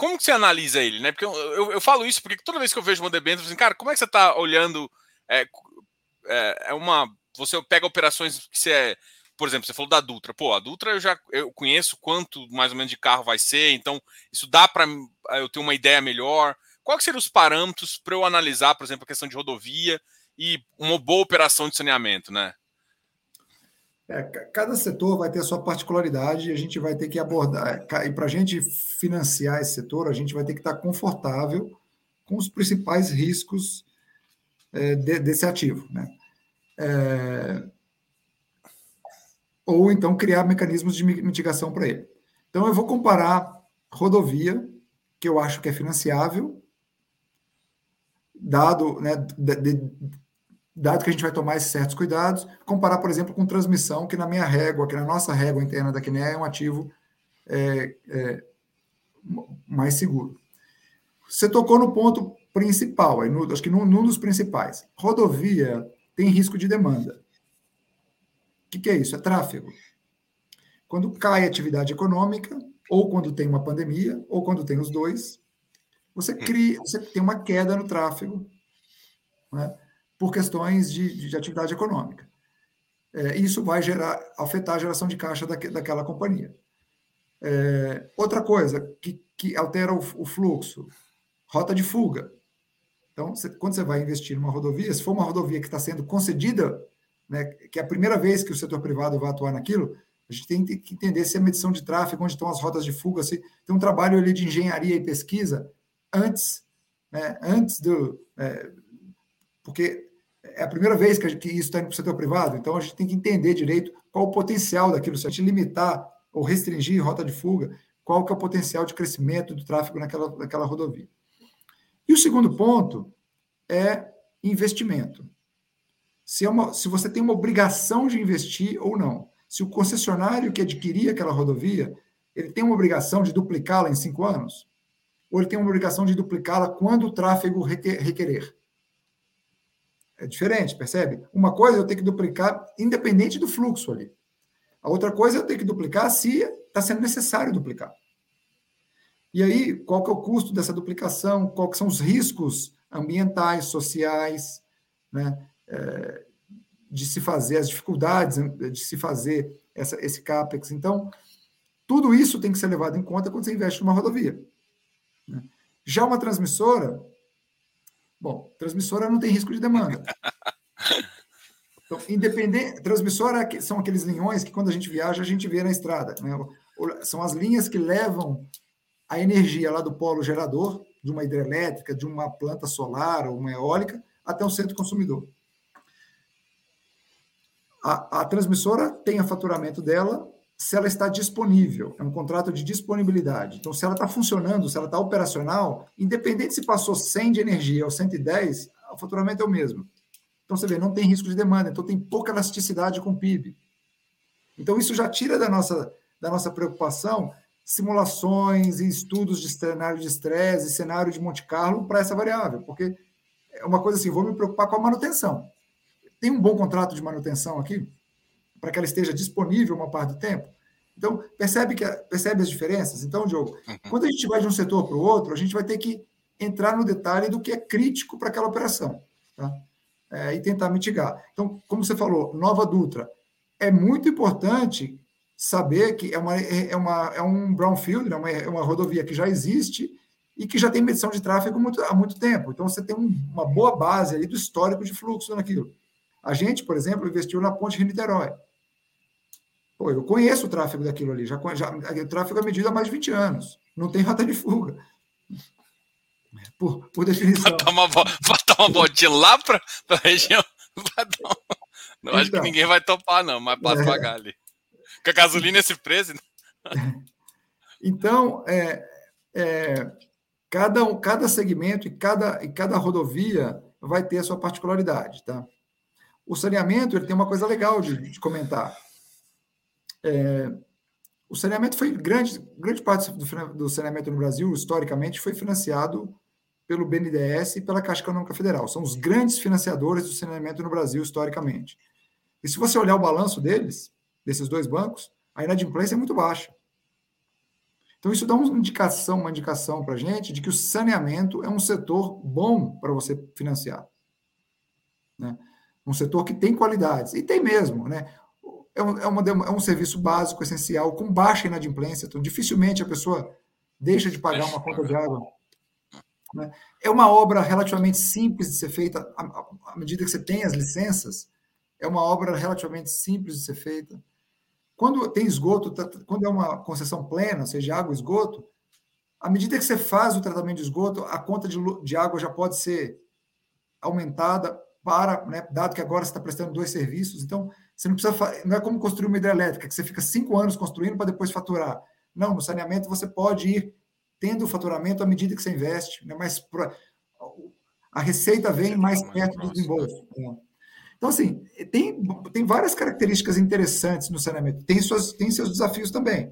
Como que você analisa ele, né? Porque eu, eu, eu falo isso porque toda vez que eu vejo uma debênture, assim, cara, como é que você está olhando? É, é, é, uma. Você pega operações que você é. Por exemplo, você falou da Dutra. Pô, a Dutra eu já eu conheço quanto mais ou menos de carro vai ser, então isso dá para eu ter uma ideia melhor. Quais seriam os parâmetros para eu analisar, por exemplo, a questão de rodovia e uma boa operação de saneamento, né? É, cada setor vai ter a sua particularidade e a gente vai ter que abordar. E para a gente financiar esse setor, a gente vai ter que estar confortável com os principais riscos é, de, desse ativo. Né? É, ou então criar mecanismos de mitigação para ele. Então, eu vou comparar rodovia, que eu acho que é financiável, dado, né, de, de, dado que a gente vai tomar esses certos cuidados, comparar, por exemplo, com transmissão, que na minha régua, que na nossa régua interna da CNE é um ativo é, é, mais seguro. Você tocou no ponto principal, no, acho que num, num, dos principais. Rodovia tem risco de demanda. O que, que é isso? É tráfego. Quando cai a atividade econômica, ou quando tem uma pandemia, ou quando tem os dois, você cria, você tem uma queda no tráfego né, por questões de, de atividade econômica. É, isso vai gerar, afetar a geração de caixa da, daquela companhia. É, outra coisa que, que altera o, o, fluxo, rota de fuga. Então, quando você vai investir numa rodovia, se for uma rodovia que está sendo concedida, né, que é a primeira vez que o setor privado vai atuar naquilo, a gente tem que entender se é medição de tráfego, onde estão as rotas de fuga, se tem um trabalho ali de engenharia e pesquisa antes, né, antes do. É, porque é a primeira vez que, que isso está indo para o setor privado, então a gente tem que entender direito qual o potencial daquilo, se a gente limitar ou restringir rota de fuga, qual que é o potencial de crescimento do tráfego naquela, naquela rodovia. E o segundo ponto é investimento. Se, é uma, se você tem uma obrigação de investir ou não. Se o concessionário que adquirir aquela rodovia, ele tem uma obrigação de duplicá-la em cinco anos, ou ele tem uma obrigação de duplicá-la quando o tráfego requerer. É diferente, percebe? Uma coisa eu tenho que duplicar independente do fluxo ali. A outra coisa eu tenho que duplicar se está sendo necessário duplicar. E aí, qual que é o custo dessa duplicação? Quais são os riscos ambientais, sociais, né? É, de se fazer, as dificuldades de se fazer essa, esse CAPEX. Então, tudo isso tem que ser levado em conta quando você investe numa rodovia. Né? Já uma transmissora, bom, transmissora não tem risco de demanda. Então, independente, transmissora são aqueles linhões que quando a gente viaja a gente vê na estrada. Né? são as linhas que levam a energia lá do polo gerador, de uma hidrelétrica, de uma planta solar ou uma eólica, até o centro consumidor. A, a transmissora tem o faturamento dela se ela está disponível, é um contrato de disponibilidade. Então, se ela está funcionando, se ela está operacional, independente se passou 100 de energia ou 110, o faturamento é o mesmo. Então, você vê, não tem risco de demanda, então tem pouca elasticidade com o PIB. Então, isso já tira da nossa, da nossa preocupação simulações e estudos de cenário de estresse, cenário de Monte Carlo para essa variável, porque é uma coisa assim, vou me preocupar com a manutenção. Tem um bom contrato de manutenção aqui? Para que ela esteja disponível uma parte do tempo. Então, percebe, que, percebe as diferenças? Então, Diogo, uhum. quando a gente vai de um setor para o outro, a gente vai ter que entrar no detalhe do que é crítico para aquela operação tá? É, e tentar mitigar. Então, como você falou, Nova Dutra, é muito importante saber que é, uma, é, uma, é um brownfield, né? é uma, é uma rodovia que já existe e que já tem medição de tráfego muito, há muito tempo. Então, você tem um, uma boa base ali do histórico de fluxo naquilo. A gente, por exemplo, investiu na ponte Rio-Niterói. Pô, eu conheço o tráfego daquilo ali, já, já, o tráfego é medido há mais de 20 anos, não tem rota de fuga. Por, por definição. Vai dar uma, uma voltinha lá para a região. Vai dar uma, não então, acho que então. ninguém vai topar, não, mas passa é, pagar ali. Com a gasolina esse preço. Né? Então, é, é, cada, cada segmento e cada, e cada rodovia vai ter a sua particularidade. Tá? O saneamento ele tem uma coisa legal de, de comentar é, o saneamento foi grande, grande parte do, saneamento no Brasil, historicamente, foi financiado pelo BNDES e pela Caixa Econômica Federal. São os grandes financiadores do saneamento no Brasil, historicamente. E se você olhar o balanço deles, desses dois bancos, a inadimplência é muito baixa. Então, isso dá uma indicação, uma indicação para a gente de que o saneamento é um setor bom para você financiar. Né? Um setor que tem qualidades. E tem mesmo. Né? É um, é, uma, é um serviço básico, essencial, com baixa inadimplência. Então, dificilmente a pessoa deixa de pagar uma conta de água. Né? É uma obra relativamente simples de ser feita, à, à medida que você tem as licenças, é uma obra relativamente simples de ser feita. Quando tem esgoto, tá, quando é uma concessão plena, ou seja, água e esgoto, à medida que você faz o tratamento de esgoto, a conta de, de água já pode ser aumentada para, né, dado que agora você está prestando dois serviços. Então, você não precisa, não é como construir uma hidrelétrica, que você fica cinco anos construindo para depois faturar. Não, no saneamento você pode ir tendo o faturamento à medida que você investe, né? pro, a receita vem mais perto do desembolso. Né? Então, assim, tem, tem várias características interessantes no saneamento. Tem, suas, tem seus desafios também.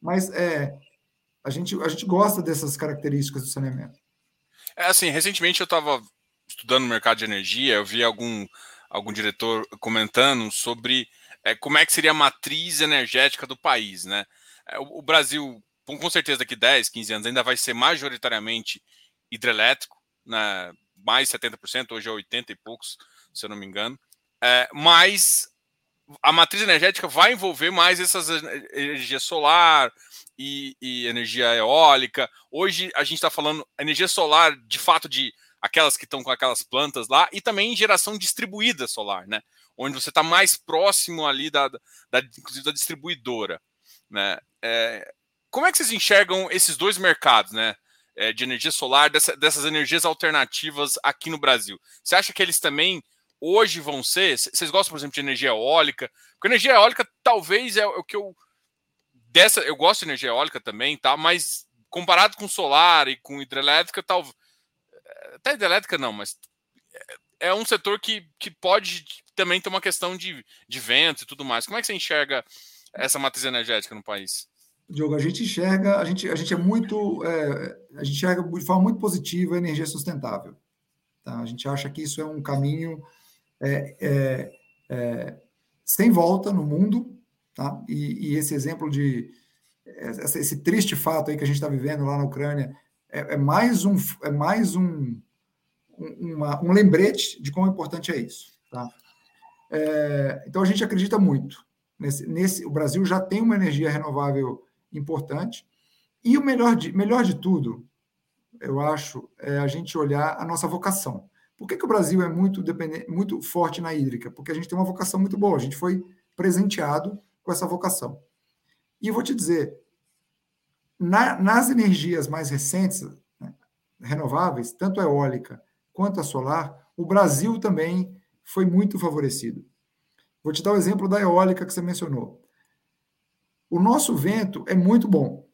Mas é, a, gente, a gente gosta dessas características do saneamento. É assim, recentemente eu estava estudando o mercado de energia, eu vi algum algum diretor comentando sobre é, como é que seria a matriz energética do país, né? É, o, o, Brasil, com certeza daqui 10, 15 anos, ainda vai ser majoritariamente hidrelétrico, né? mais 70%, hoje é 80 e poucos, se eu não me engano. É, mas a matriz energética vai envolver mais essas energia solar e, e energia eólica. Hoje a gente está falando energia solar de fato de aquelas que estão com aquelas plantas lá, e também geração distribuída solar, né? Onde você está mais próximo ali da, da, inclusive da distribuidora, né? É, como é que vocês enxergam esses dois mercados, né? É, de energia solar, dessa, dessas energias alternativas aqui no Brasil? Você acha que eles também hoje vão ser? Vocês gostam, por exemplo, de energia eólica? Porque energia eólica talvez é o que eu dessa eu gosto de energia eólica também, tá? Mas comparado com solar e com hidrelétrica, até hidrelétrica não, mas é, é um setor que, que pode também ter uma questão de, de vento e tudo mais. Como é que você enxerga essa matriz energética no país? Diogo, a gente enxerga, a gente, a gente é muito, é, a gente enxerga de forma muito positiva a energia sustentável. Tá? A gente acha que isso é um caminho é, é, é sem volta no mundo, tá? E, e, esse exemplo de esse triste fato aí que a gente está vivendo lá na Ucrânia é, é mais um, é mais um, uma, um lembrete de quão importante é isso. Tá? É, então a gente acredita muito nesse, nesse. O Brasil já tem uma energia renovável importante e o melhor de, melhor de tudo, eu acho, é a gente olhar a nossa vocação. Por que, que o Brasil é muito dependente, muito forte na hídrica? Porque a gente tem uma vocação muito boa. A gente foi presenteado com essa vocação. E vou te dizer, na, nas energias mais recentes, né, renováveis, tanto a eólica quanto a solar, o Brasil também foi muito favorecido. Vou te dar o exemplo da eólica que você mencionou. O nosso vento é muito bom.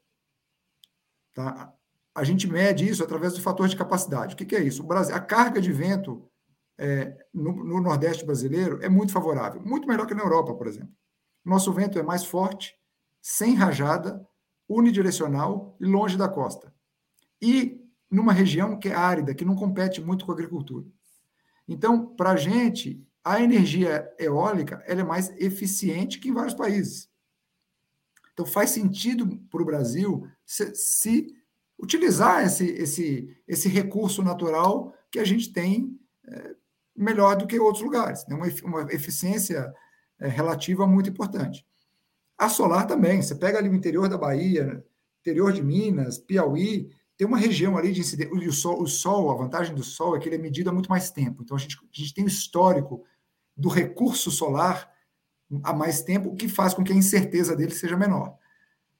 Tá? A gente mede isso através do fator de capacidade. O que, que é isso? O Brasil, a carga de vento é, no, no, Nordeste brasileiro é muito favorável, muito melhor que na Europa, por exemplo. Nosso vento é mais forte, sem rajada, unidirecional e longe da costa. E numa região que é árida, que não compete muito com a agricultura. Então, para a gente, a energia eólica ela é mais eficiente que em vários países. Então, faz sentido para o Brasil se, se, utilizar esse, esse, esse recurso natural que a gente tem é, melhor do que outros lugares. Né? Uma, uma eficiência é, relativa muito importante. A solar também. Você pega ali o interior da Bahia, interior de Minas, Piauí, tem uma região ali de incidência. O sol, o sol, a vantagem do sol é que ele é medido há muito mais tempo. Então, a gente, a gente tem um histórico do recurso solar há mais tempo, o que faz com que a incerteza dele seja menor.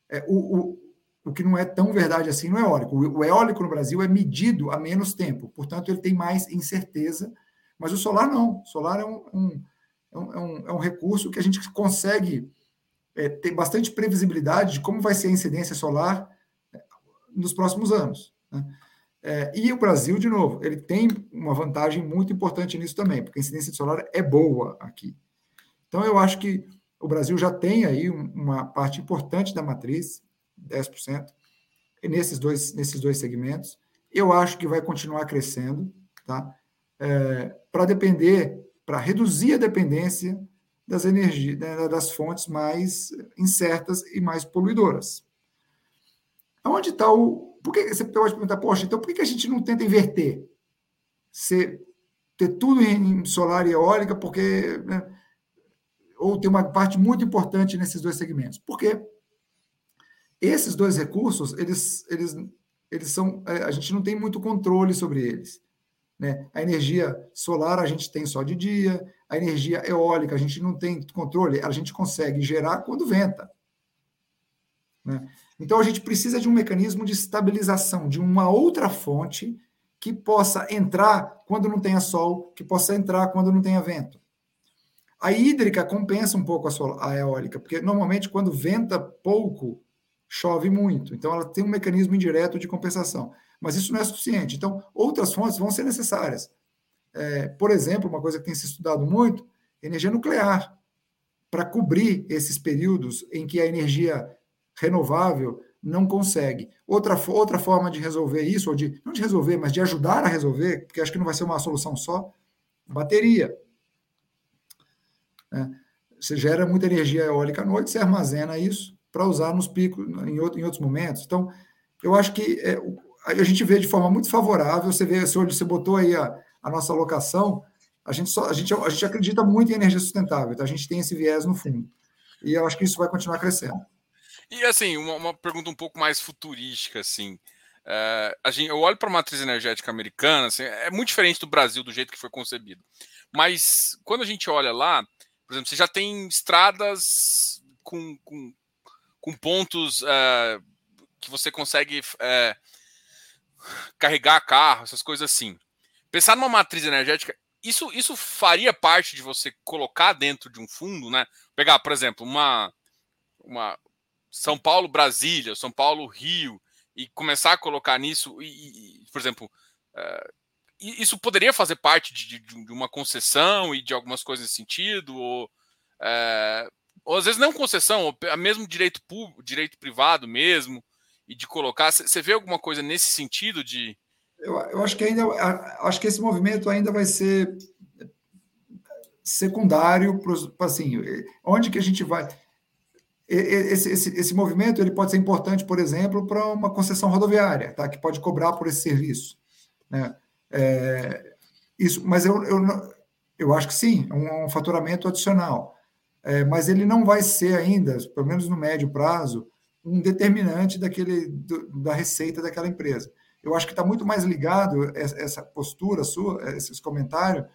É, o, o, o que não é tão verdade assim no eólico. O, o eólico no Brasil é medido há menos tempo, portanto, ele tem mais incerteza, mas o solar não. O solar é um, um, é um, é um é recurso que a gente consegue é, ter bastante previsibilidade de como vai ser a incidência solar é, nos próximos anos. Né? É, e o Brasil, de novo, ele tem uma vantagem muito importante nisso também, porque a incidência solar é boa aqui. Então, eu acho que o Brasil já tem aí uma parte importante da matriz, 10%, nesses dois, nesses dois segmentos. Eu acho que vai continuar crescendo, tá? É, para depender, para reduzir a dependência das energias, né, das fontes mais incertas e mais poluidoras. Onde está o por que, você pode perguntar, poxa, então por que a gente não tenta inverter? Ser, ter tudo em solar e eólica, porque. Né, ou ter uma parte muito importante nesses dois segmentos. Porque esses dois recursos, eles, eles, eles são. É, a gente não tem muito controle sobre eles. Né? A energia solar a gente tem só de dia, a energia eólica a gente não tem controle, a gente consegue gerar quando venta. Né? Então, a gente precisa de um mecanismo de estabilização, de uma outra fonte que possa entrar quando não tenha sol, que possa entrar quando não tenha vento. A hídrica compensa um pouco a, sol, a eólica, porque normalmente quando venta pouco, chove muito. Então, ela tem um mecanismo indireto de compensação. Mas isso não é suficiente. Então, outras fontes vão ser necessárias. É, por exemplo, uma coisa que tem se estudado muito, energia nuclear, para cobrir esses períodos em que a energia renovável não consegue. Outra, outra forma de resolver isso, ou de não de resolver, mas de ajudar a resolver, porque acho que não vai ser uma solução só, bateria. É, você gera muita energia eólica à noite, você armazena isso para usar nos picos, em, outro, em outros momentos. Então, eu acho que é, a gente vê de forma muito favorável, você vê, você, você botou aí a, a nossa alocação, a gente, só, a, gente, a gente acredita muito em energia sustentável, então a gente tem esse viés no fundo. E eu acho que isso vai continuar crescendo. E assim, uma, uma pergunta um pouco mais futurística, assim. Uh, a gente, eu olho para a matriz energética americana, assim, é muito diferente do Brasil, do jeito que foi concebido. Mas quando a gente olha lá, por exemplo, você já tem estradas com, com, com pontos uh, que você consegue uh, carregar carro, essas coisas assim. Pensar numa matriz energética, isso, isso faria parte de você colocar dentro de um fundo, né? Pegar, por exemplo, uma, uma, são Paulo, Brasília, São Paulo, Rio, e começar a colocar nisso, e, e por exemplo, uh, isso poderia fazer parte de, de, de, uma concessão e de algumas coisas nesse sentido, ou, uh, ou às vezes não concessão, ou mesmo direito público, direito privado mesmo, e de colocar. Você vê alguma coisa nesse sentido de. Eu, eu acho que ainda acho que esse movimento ainda vai ser secundário para assim, onde que a gente vai esse, esse, esse movimento ele pode ser importante, por exemplo, para uma concessão rodoviária, tá? que pode cobrar por esse serviço. Né? É, isso, mas eu, eu, eu acho que sim, é um, um faturamento adicional. É, mas ele não vai ser ainda, pelo menos no médio prazo, um determinante daquele, do, da receita daquela empresa. Eu acho que está muito mais ligado essa postura sua, esses comentários,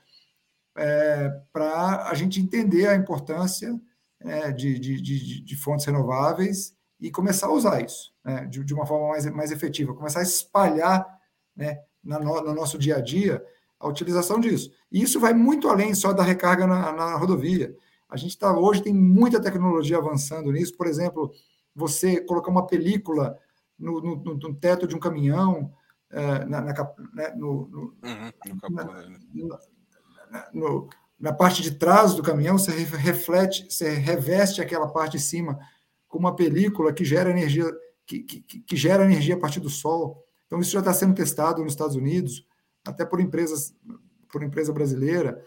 é, para a gente entender a importância é, de, de, de, de, fontes renováveis e começar a usar isso né, de, uma forma mais, mais efetiva, começar a espalhar né, no, no, nosso dia a dia a utilização disso. E isso vai muito além só da recarga na, na rodovia. A gente está hoje tem muita tecnologia avançando nisso. Por exemplo, você colocar uma película no, no, no teto de um caminhão, na, na, né, no, no, uhum, na, no, na parte de trás do caminhão, você reflete, você reveste aquela parte de cima com uma película que gera energia, que, que, que gera energia a partir do sol. Então, isso já está sendo testado nos Estados Unidos, até por empresas, por empresa brasileira.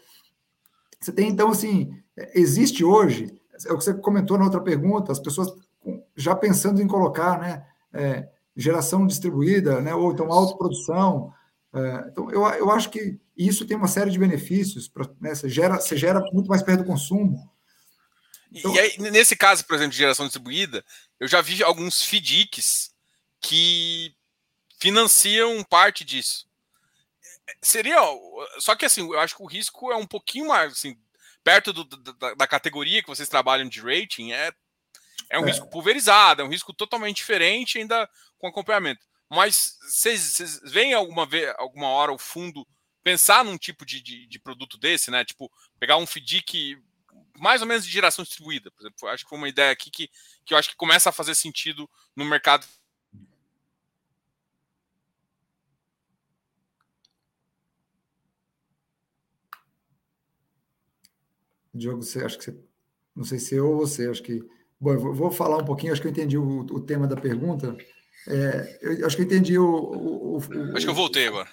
Você tem, então, assim, existe hoje, é o que você comentou na outra pergunta, as pessoas já pensando em colocar, né, é, geração distribuída, né, ou então autoprodução. É, então, eu, eu acho que isso tem uma série de benefícios, pra, né, você, gera, você gera muito mais perto do consumo. Então, e aí, nesse caso, por exemplo, de geração distribuída, eu já vi alguns FDICs que financiam parte disso. Seria. Só que assim, eu acho que o risco é um pouquinho mais. Assim, perto do, da, da, categoria que vocês trabalham de rating, é, é um é. risco pulverizado, é um risco totalmente diferente, ainda com acompanhamento. Mas vocês veem alguma, vez, alguma hora o fundo pensar num tipo de, de, de, produto desse, né? Tipo, pegar um FDIC mais ou menos de geração distribuída, por exemplo. Acho que foi uma ideia aqui que, que eu acho que começa a fazer sentido no mercado. Diogo, você acho que você, não sei se eu ou você, acho que. Bom, eu vou falar um pouquinho, acho que eu entendi o, o tema da pergunta. É, eu acho que eu entendi o, o, o, Acho que eu voltei agora.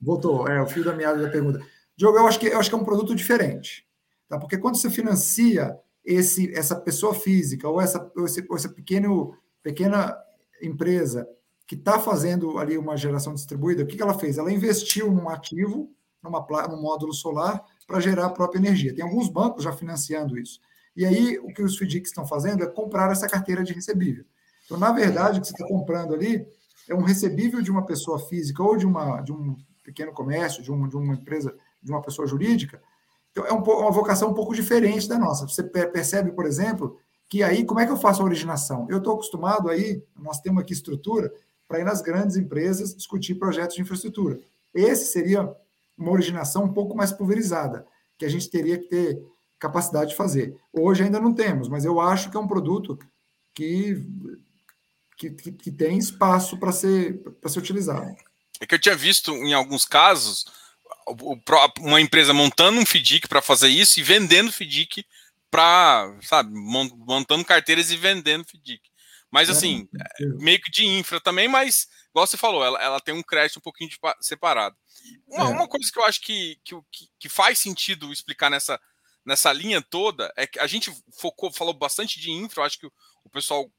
Voltou, é o fio da meada da pergunta. Diogo, eu acho que eu acho que é um produto diferente. Tá? Porque quando você financia esse, essa pessoa física ou essa, ou esse, ou essa pequeno, pequena empresa que está fazendo ali uma geração distribuída, o que, que ela fez? Ela investiu num ativo, numa, num módulo solar, para gerar a própria energia. Tem alguns bancos já financiando isso. E aí, o que os FDICs estão fazendo é comprar essa carteira de recebível. Então, na verdade, o que você está comprando ali é um recebível de uma pessoa física ou de, uma, de um pequeno comércio, de, um, de uma empresa, de uma pessoa jurídica, então, é um, uma vocação um pouco diferente da nossa. Você percebe, por exemplo, que aí, como é que eu faço a originação? Eu estou acostumado aí, nós temos aqui estrutura para ir nas grandes empresas discutir projetos de infraestrutura. Esse seria uma originação um pouco mais pulverizada, que a gente teria que ter capacidade de fazer. Hoje ainda não temos, mas eu acho que é um produto que, que, que tem espaço para ser, ser utilizado. É que eu tinha visto em alguns casos uma empresa montando um FDIC para fazer isso e vendendo FDIC para, sabe, montando carteiras e vendendo FDIC. Mas assim, é, meio que de infra também, mas, igual você falou, ela, ela tem um crédito um pouquinho de, separado. Uma, é. uma, coisa que eu acho que, que, que faz sentido explicar nessa, nessa linha toda é que a gente focou, falou bastante de infra, eu acho que o, o pessoal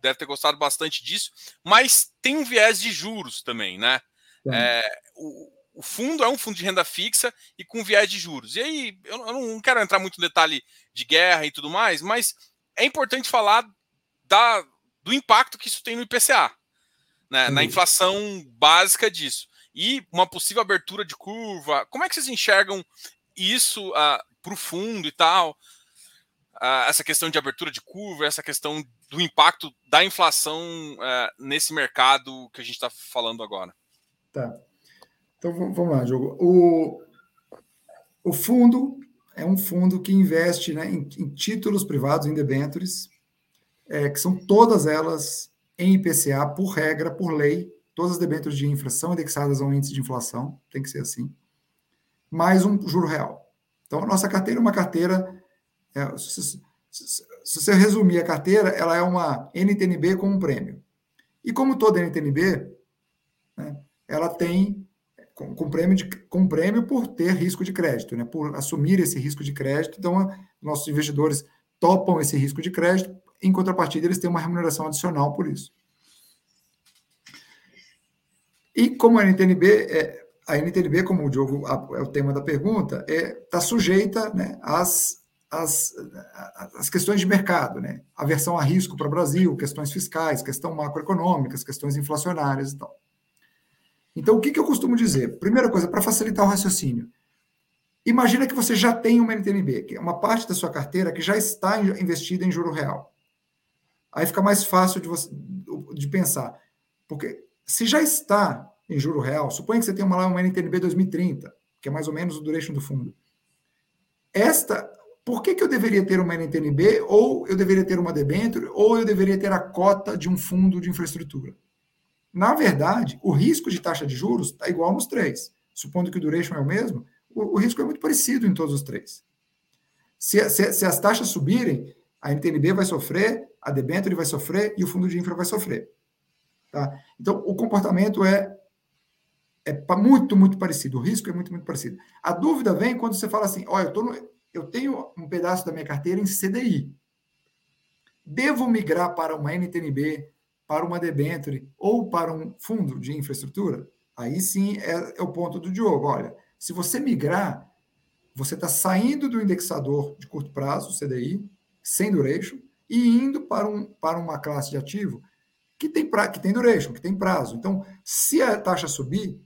deve ter gostado bastante disso, mas tem um viés de juros também, né? É, o, o fundo é um fundo de renda fixa e com viés de juros. E aí, eu, não quero entrar muito no detalhe de guerra e tudo mais, mas é importante falar da, do impacto que isso tem no IPCA, né, uhum. na inflação básica disso. E uma possível abertura de curva. Como é que vocês enxergam isso uh, para o fundo e tal? Uh, essa questão de abertura de curva, essa questão do impacto da inflação uh, nesse mercado que a gente está falando agora. Tá. Então vamos lá, Diogo. O, o fundo é um fundo que investe né, em, em títulos privados, em debêntures, é, que são todas elas em IPCA, por regra, por lei. Todas as debêntures de infra são indexadas ao índice de inflação, tem que ser assim. Mais um juro real. Então, a nossa carteira é uma carteira. É, se, se, se, você resumir a carteira, ela é uma NTNB com um prêmio. E como toda NTNB, né, ela tem com, com, prêmio de, com prêmio por ter risco de crédito, né? por assumir esse risco de crédito. Então, nossos investidores topam esse risco de crédito, em contrapartida, eles têm uma remuneração adicional por isso. E como a NTNB, é, a NTNB, como o Diogo é o tema da pergunta, está é, tá sujeita né, às, às, às questões de mercado, né? aversão a risco para o Brasil, questões fiscais, questões macroeconômicas, questões inflacionárias e tal. Então, o que, que eu costumo dizer? Primeira coisa, para facilitar o raciocínio. Imagina que você já tem uma NTNB, que é uma parte da sua carteira que já está investida em juro real. aí fica mais fácil de, você, de pensar. Porque se já está em juro real, suponha que você tem uma, lá uma NTNB 2030, que é mais ou menos o duration do fundo. Esta, por que, que eu deveria ter uma NTNB, ou eu deveria ter uma debênture, ou eu deveria ter a cota de um fundo de infraestrutura? Na verdade, o risco de taxa de juros está igual nos três. Supondo que o duration é o mesmo, o, o risco é muito parecido em todos os três. Se, se, se, as taxas subirem, a NTNB vai sofrer, a debênture vai sofrer e o fundo de infra vai sofrer. Tá? Então, o comportamento é, é muito, muito parecido. O risco é muito, muito parecido. A dúvida vem quando você fala assim: olha, eu, no, eu tenho um pedaço da minha carteira em CDI. Devo migrar para uma NTNB, para uma debenture ou para um fundo de infraestrutura? Aí sim é, é o ponto do Diogo. Olha, se você migrar, você está saindo do indexador de curto prazo, CDI, sem duration, e indo para, um, para uma classe de ativo que tem, pra, que tem duration, que tem prazo. Então, se a taxa subir,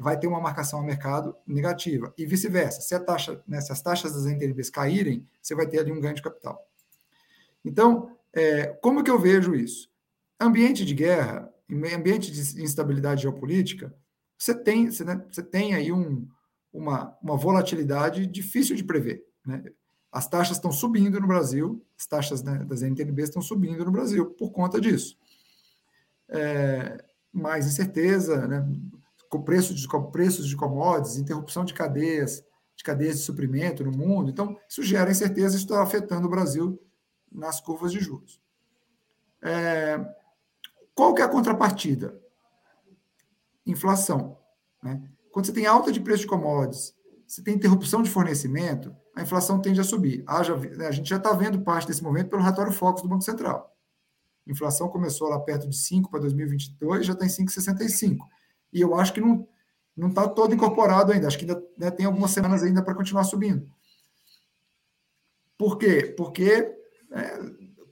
vai ter uma marcação a mercado negativa. E vice-versa. Se, taxa, né, se as taxas das NTNBs caírem, você vai ter ali um ganho de capital. Então, é, como que eu vejo isso? Ambiente de guerra, ambiente de instabilidade geopolítica, você tem, você, né, você tem aí um, uma, uma volatilidade difícil de prever. Né? As taxas estão subindo no Brasil, as taxas né, das NTNBs estão subindo no Brasil por conta disso. É, mais incerteza, né, com preços de, preços de commodities, interrupção de cadeias, de cadeias de suprimento no mundo. Então, isso gera incerteza, isso está afetando o Brasil nas curvas de juros. É, qual que é a contrapartida? Inflação. Né? Quando você tem alta de preço de commodities, você tem interrupção de fornecimento, a inflação tende a subir. Ah, já, a gente já está vendo parte desse movimento pelo relatório Focus do Banco Central. A inflação começou lá perto de 5 para 2022, já está em 5,65. E eu acho que não não está todo incorporado ainda. Acho que ainda né, tem algumas semanas ainda para continuar subindo. Por quê? Porque é,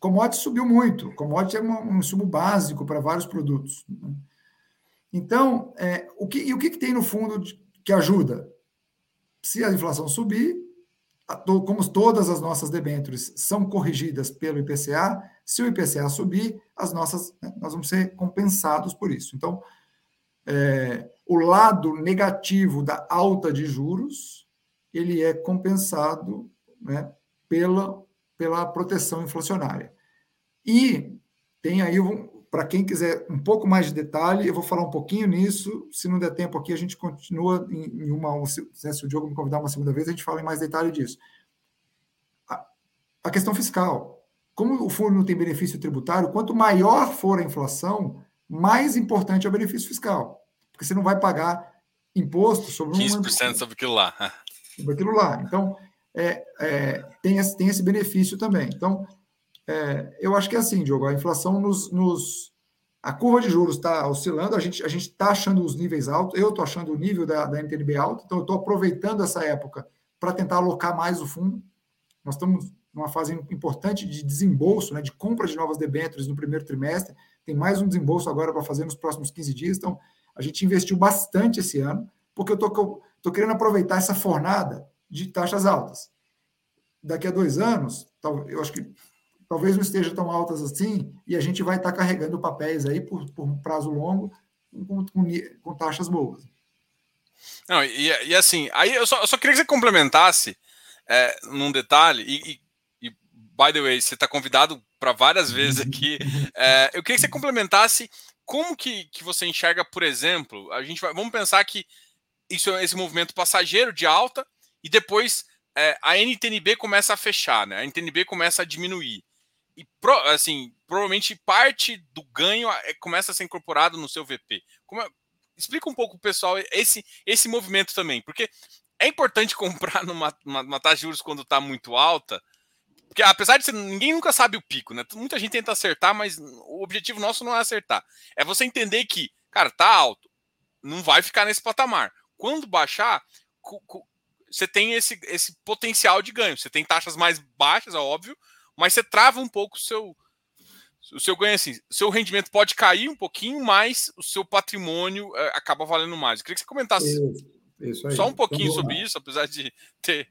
commodity subiu muito. Commodity é um, um insumo básico para vários produtos. Né? Então, é, o que, e o que, que tem no fundo de, que ajuda? Se a inflação subir, como todas as nossas debêntures são corrigidas pelo IPCA, se o IPCA subir, as nossas, né, nós vamos ser compensados por isso. Então, é, o lado negativo da alta de juros, ele é compensado né, pela, pela proteção inflacionária. E tem aí, para quem quiser um pouco mais de detalhe, eu vou falar um pouquinho nisso. Se não der tempo aqui, a gente continua em, uma. Se, o Diogo me convidar uma segunda vez, a gente fala em mais detalhe disso. A, a questão fiscal. Como o fundo não tem benefício tributário, quanto maior for a inflação, mais importante é o benefício fiscal. Porque você não vai pagar imposto sobre 15% sobre aquilo lá. Sobre aquilo lá. Então, é, é, tem, esse, tem esse benefício também. Então, é, eu acho que é assim, Diogo, a inflação nos. nos a curva de juros está oscilando, a gente a está achando os níveis altos, eu estou achando o nível da, da NTNB alto, então eu estou aproveitando essa época para tentar alocar mais o fundo. Nós estamos numa fase importante de desembolso, né, de compra de novas debêntures no primeiro trimestre. Tem mais um desembolso agora para fazer nos próximos 15 dias. Então, a gente investiu bastante esse ano, porque eu estou querendo aproveitar essa fornada de taxas altas. Daqui a dois anos, eu acho que talvez não esteja tão altas assim, e a gente vai estar carregando papéis aí por, por um prazo longo com, com, com taxas boas. Não, e, e, assim, aí eu só, eu só queria que você complementasse é, num detalhe, e, e, by the way, você está convidado para várias vezes aqui. É, eu queria que você complementasse como que, que você enxerga, por exemplo, a gente vai, vamos pensar que isso é esse movimento passageiro de alta e depois é, a NTNB começa a fechar, né? A NTNB começa a diminuir. E pro, assim, provavelmente parte do ganho é, começa a ser incorporado no seu VP. Como, é, explica um pouco o pessoal esse, esse movimento também, porque é importante comprar numa, numa, numa taxa de juros quando está muito alta, porque apesar de ser, ninguém nunca sabe o pico, né? Muita gente tenta acertar, mas o objetivo nosso não é acertar. É você entender que, cara, tá alto, não vai ficar nesse patamar. Quando baixar, você tem esse, esse potencial de ganho. Você tem taxas mais baixas, é óbvio, mas você trava um pouco o seu, o seu ganho assim. Seu rendimento pode cair um pouquinho, mas o seu patrimônio é, acaba valendo mais. Eu queria que você comentasse isso, isso só um pouquinho sobre isso, apesar de ter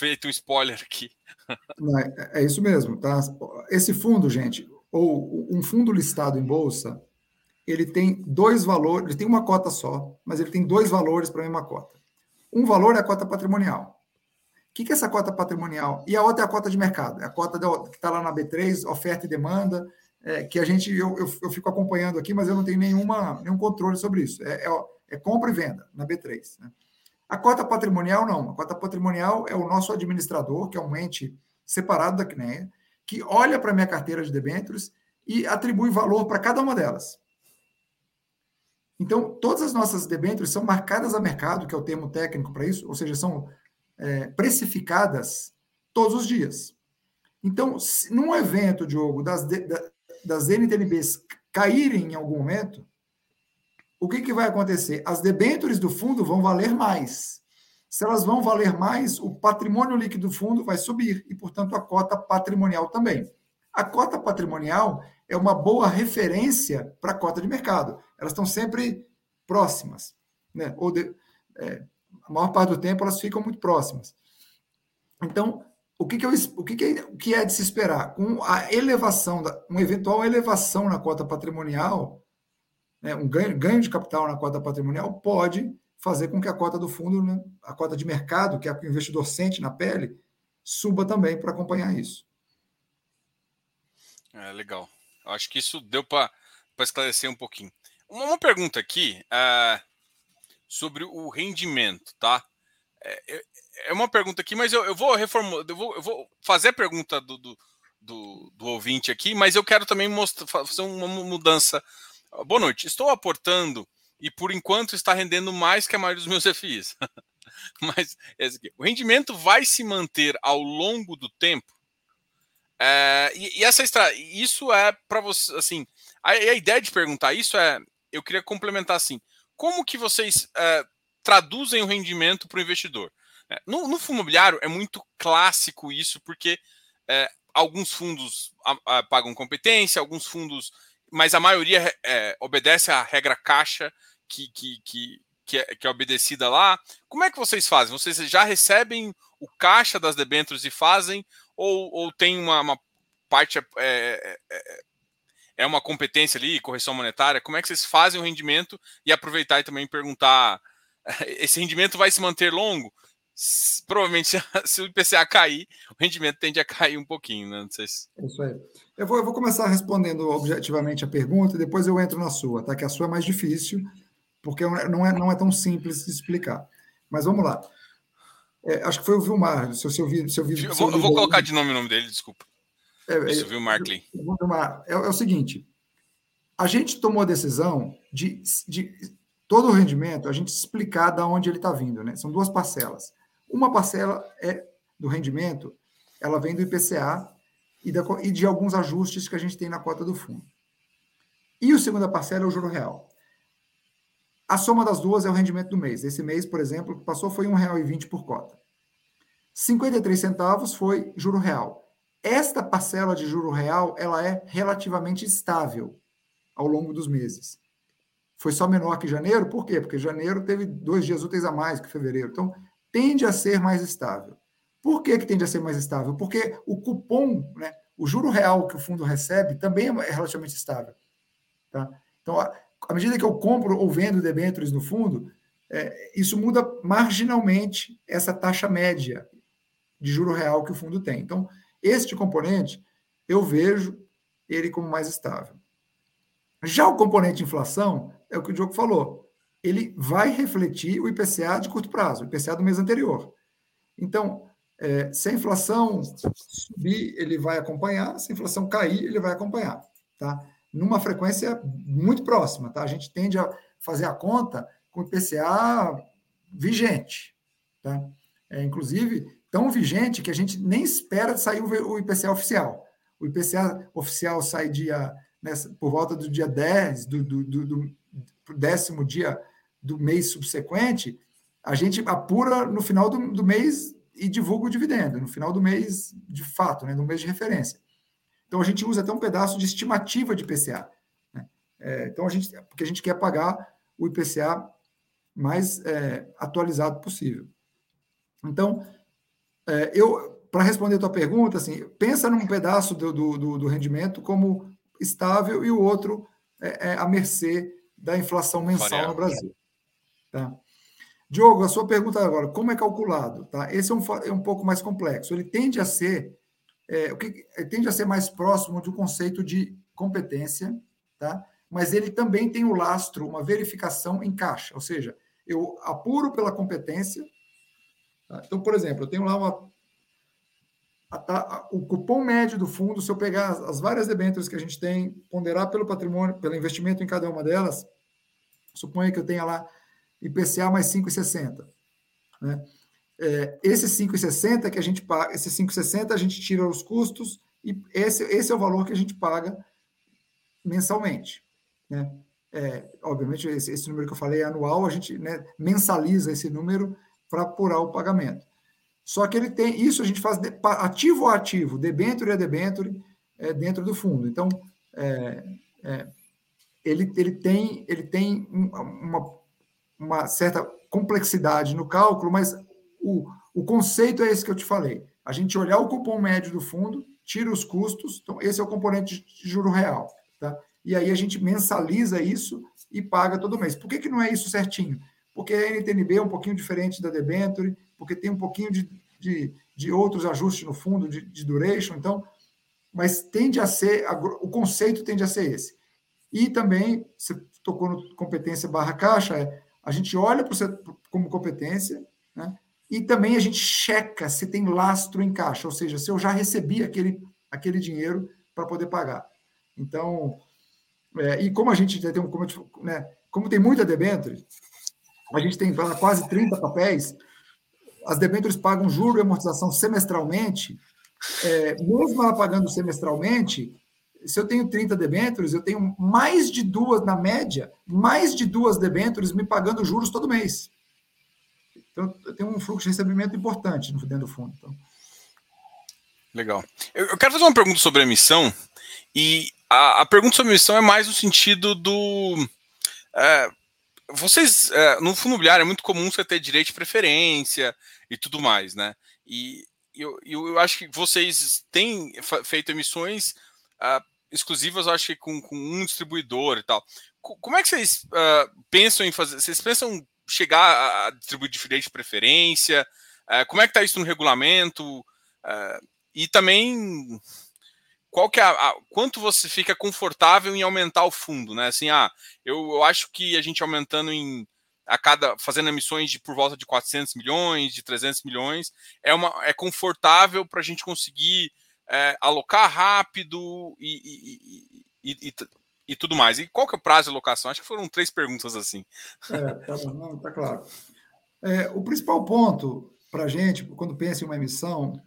feito um spoiler aqui. É, é, isso mesmo, tá? Esse fundo, gente, ou um fundo listado em bolsa, ele tem dois valores, ele tem uma cota só, mas ele tem dois valores para a mesma cota. Um valor é a cota patrimonial. O que, que é essa cota patrimonial? E a outra é a cota de mercado, é a cota que está lá na B3, oferta e demanda, é, que a gente, eu, eu, eu, fico acompanhando aqui, mas eu não tenho nenhuma, nenhum controle sobre isso. É, é, é compra e venda na B3. Né? A cota patrimonial, não. A cota patrimonial é o nosso administrador, que é um ente separado da CNEA, que olha para a minha carteira de debêntures e atribui valor para cada uma delas. Então, todas as nossas debêntures são marcadas a mercado, que é o termo técnico para isso, ou seja, são é, precificadas todos os dias. Então, se, num evento, Diogo, das, das NTNBs caírem em algum momento, o que, que vai acontecer? As debêntures do fundo vão valer mais. Se elas vão valer mais, o patrimônio líquido do fundo vai subir e, portanto, a cota patrimonial também. A cota patrimonial é uma boa referência para a cota de mercado. Elas estão sempre próximas. Né? Ou de, é, a maior parte do tempo elas ficam muito próximas. Então, o que, que, eu, o que, que, é, o que é de se esperar? Com a elevação, da, uma eventual elevação na cota patrimonial, né, um ganho, ganho de capital na cota patrimonial, pode fazer com que a cota do fundo, né, a cota de mercado, que é o investidor sente na pele, suba também para acompanhar isso. É, legal. Acho que isso deu para esclarecer um pouquinho. Uma, uma pergunta aqui uh, sobre o rendimento, tá? É, é uma pergunta aqui, mas eu, eu vou reformular, eu vou, eu vou fazer a pergunta do, do, do, do ouvinte aqui, mas eu quero também mostrar, fazer uma mudança. Boa noite. Estou aportando e por enquanto está rendendo mais que a maioria dos meus FIs. mas o rendimento vai se manter ao longo do tempo. É, e, e, essa isso é para você, assim, a, a, ideia de perguntar isso é, eu queria complementar assim, como que vocês é, traduzem o rendimento para o investidor? É, no, no, fundo imobiliário é muito clássico isso, porque alguns fundos a, a, pagam competência, alguns fundos, mas a maioria é, obedece à regra caixa que, que, que, que, é, que é obedecida lá. Como é que vocês fazem? Vocês já recebem o caixa das debêntures e fazem, ou, ou tem uma, uma parte é, é, é, é uma competência ali, correção monetária? Como é que vocês fazem o rendimento e aproveitar e também perguntar esse rendimento vai se manter longo? Provavelmente se o IPCA cair, o rendimento tende a cair um pouquinho, né? Não sei se... É isso aí. Eu vou, eu vou começar respondendo objetivamente a pergunta e depois eu entro na sua, tá? Que a sua é mais difícil, porque não é, não é tão simples de explicar. Mas vamos lá. É, acho que foi o Vilmar, se eu, se eu vi. Se eu, vi, eu vou, eu vou colocar de nome o nome dele, desculpa. É, é Isso, Vilmar Klein. É, é o seguinte: a gente tomou a decisão de, de todo o rendimento, a gente explicar de onde ele está vindo, né? São duas parcelas. Uma parcela é do rendimento, ela vem do IPCA e, da, e de alguns ajustes que a gente tem na cota do fundo. E a segunda parcela é o juro real. A soma das duas é o rendimento do mês. Esse mês, por exemplo, que passou foi R$ 1,20 por cota. 53 centavos foi juro real. Esta parcela de juro real, ela é relativamente estável ao longo dos meses. Foi só menor que janeiro, por quê? Porque janeiro teve dois dias úteis a mais que fevereiro. Então, tende a ser mais estável. Por que, que tende a ser mais estável? Porque o cupom, né, o juro real que o fundo recebe, também é relativamente estável. Tá? Então, à medida que eu compro ou vendo debêntures no fundo, é, isso muda marginalmente essa taxa média de juro real que o fundo tem. Então, este componente, eu vejo ele como mais estável. Já o componente inflação, é o que o Diogo falou ele vai refletir o IPCA de curto prazo, o IPCA do mês anterior. Então, é, se a inflação subir, ele vai acompanhar, se a inflação cair, ele vai acompanhar, tá? Numa frequência muito próxima, tá? A gente tende a fazer a conta com o IPCA vigente, tá? É, inclusive, tão vigente que a gente nem espera sair o IPCA oficial. O IPCA oficial sai dia, né, por volta do dia 10, do, do, do, do décimo dia do mês subsequente, a gente apura no final do, do mês e divulga o dividendo, no final do mês de fato, né, no mês de referência. Então a gente usa até um pedaço de estimativa de IPCA. Né? É, então a gente, porque a gente quer pagar o IPCA mais é, atualizado possível. Então, é, eu para responder a tua pergunta, assim, pensa num pedaço do, do, do rendimento como estável e o outro é, é à mercê da inflação mensal no Brasil. Tá? Diogo, a sua pergunta agora, como é calculado? Tá? Esse é um, é um pouco mais complexo. Ele tende a ser é, o que tende a ser mais próximo de um conceito de competência, tá? mas ele também tem o lastro, uma verificação em caixa, ou seja, eu apuro pela competência. Tá? Então, por exemplo, eu tenho lá uma, a, a, o cupom médio do fundo, se eu pegar as, as, várias debêntures que a gente tem, ponderar pelo patrimônio, pelo investimento em cada uma delas, suponha que eu tenha lá IPCA mais 5,60. Né? É, esse 5,60 que a gente paga, esse 5,60 a gente tira os custos e esse, esse é o valor que a gente paga mensalmente. Né? É, obviamente, esse, esse, número que eu falei é anual, a gente né, mensaliza esse número para apurar o pagamento. Só que ele tem isso, a gente faz ativo a ativo, debênture a debênture, é, dentro do fundo. Então, é, é ele, ele tem, ele tem uma, uma certa complexidade no cálculo, mas o, o conceito é esse que eu te falei. A gente olhar o cupom médio do fundo, tira os custos, então esse é o componente de juro real. Tá? E aí a gente mensaliza isso e paga todo mês. Por que, que não é isso certinho? Porque a NTNB é um pouquinho diferente da debenture, porque tem um pouquinho de, de, de outros ajustes no fundo, de, de duration, então, mas tende a ser, o conceito tende a ser esse. E também, você tocou no competência barra caixa, é, a gente olha você como competência, né? E também a gente checa se tem lastro em caixa, ou seja, se eu já recebi aquele, aquele dinheiro para poder pagar. Então, é, e como a gente tem, como, né, como tem muita debênture, a gente tem quase 30 papéis, as debêntures pagam juro e amortização semestralmente, é, mesmo ela pagando semestralmente, se eu tenho 30 debêntures, eu tenho mais de duas, na média, mais de duas debêntures me pagando juros todo mês. Então, eu tenho um fluxo de recebimento importante dentro do fundo. Então. Legal. Eu, eu, quero fazer uma pergunta sobre a emissão, e a, a pergunta sobre a emissão é mais no sentido do. É, vocês, é, no fundo imobiliário, é muito comum você ter direito de preferência e tudo mais, né? E eu, eu acho que vocês têm feito emissões uh, exclusivas, acho que com, com, um distribuidor e tal. Como é que vocês uh, pensam em fazer? Vocês pensam chegar a distribuir direito de preferência? Uh, como é que está isso no regulamento? e também qual que é a, a, quanto você fica confortável em aumentar o fundo, né? Assim, ah, eu, eu acho que a gente aumentando em a cada fazendo emissões de por volta de 400 milhões, de 300 milhões, é uma é confortável para a gente conseguir é, alocar rápido e, e, e, e, tudo mais. E qual que é o prazo de alocação? Acho que foram três perguntas assim. É, tá, não, tá claro. É, o principal ponto para a gente, quando pensa em uma emissão,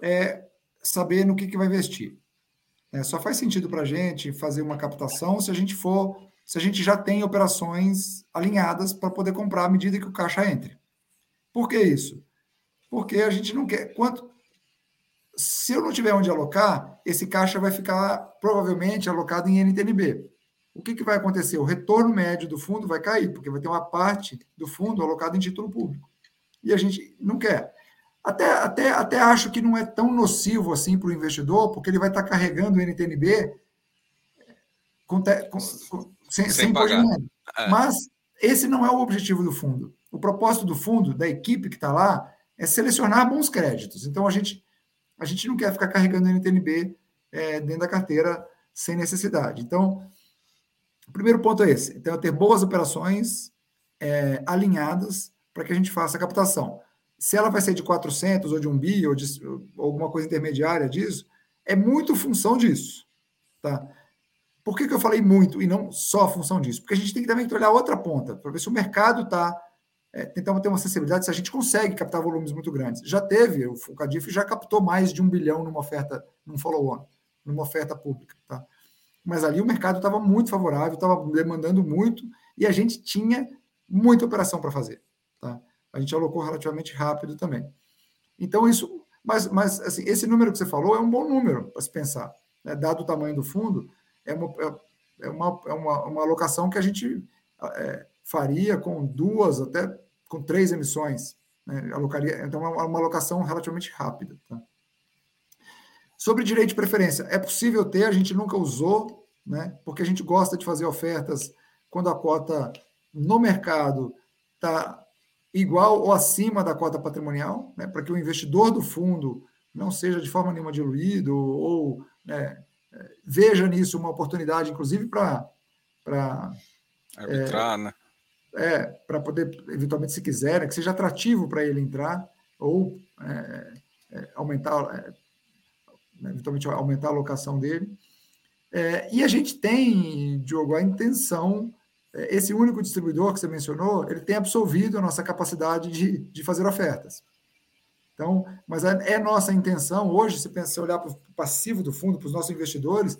é saber no que, que vai investir. É, só faz sentido para a gente fazer uma captação se a gente for, se a gente já tem operações alinhadas para poder comprar à medida que o caixa entre. Por que isso? Porque a gente não quer. Quanto, se eu não tiver onde alocar, esse caixa vai ficar provavelmente alocado em NTNB. O que, que vai acontecer? O retorno médio do fundo vai cair, porque vai ter uma parte do fundo alocada em título público. E a gente não quer. Até, até, até acho que não é tão nocivo assim para o investidor, porque ele vai estar carregando o NTNB com, com, sem, sem, sem pagar. É. Mas esse não é o objetivo do fundo. O propósito do fundo, da equipe que está lá, é selecionar bons créditos. Então, a gente a gente não quer ficar carregando NTNB é, dentro da carteira sem necessidade. Então, o primeiro ponto é esse. Então, é ter boas operações é, alinhadas para que a gente faça a captação. Se ela vai ser de 400 ou de 1 bi ou de ou alguma coisa intermediária disso, é muito função disso. Tá? Por que, que eu falei muito e não só função disso? Porque a gente tem que também olhar outra ponta, para ver se o mercado está é, ter uma sensibilidade se a gente consegue captar volumes muito grandes. Já teve, o Cadif já captou mais de um bilhão numa oferta, num follow-on, numa oferta pública. Tá? Mas ali o mercado estava muito favorável, estava demandando muito e a gente tinha muita operação para fazer. A gente alocou relativamente rápido também. Então, isso. Mas, mas assim, esse número que você falou é um bom número para se pensar. Né? Dado o tamanho do fundo, é uma, é, é uma, é uma, uma alocação que a gente é, faria com duas, até com três emissões Né? Alocaria, então, é uma alocação relativamente rápida. Tá? Sobre direito de preferência, é possível ter, a gente nunca usou, né? porque a gente gosta de fazer ofertas quando a cota no mercado está igual ou acima da cota patrimonial, né? para que o investidor do fundo não seja de forma nenhuma diluído ou né, veja nisso uma oportunidade, inclusive para arbitrar, é, né? É, para poder, eventualmente, se quiser, né, que seja atrativo para ele entrar ou é, é, aumentar, é, né, eventualmente, aumentar a alocação dele. É, e a gente tem, Diogo, a intenção, é, esse único distribuidor que você mencionou, ele tem absolvido a nossa capacidade de, de fazer ofertas. Então, mas é, é nossa intenção hoje, se pensar olhar para o passivo do fundo, para os nossos investidores,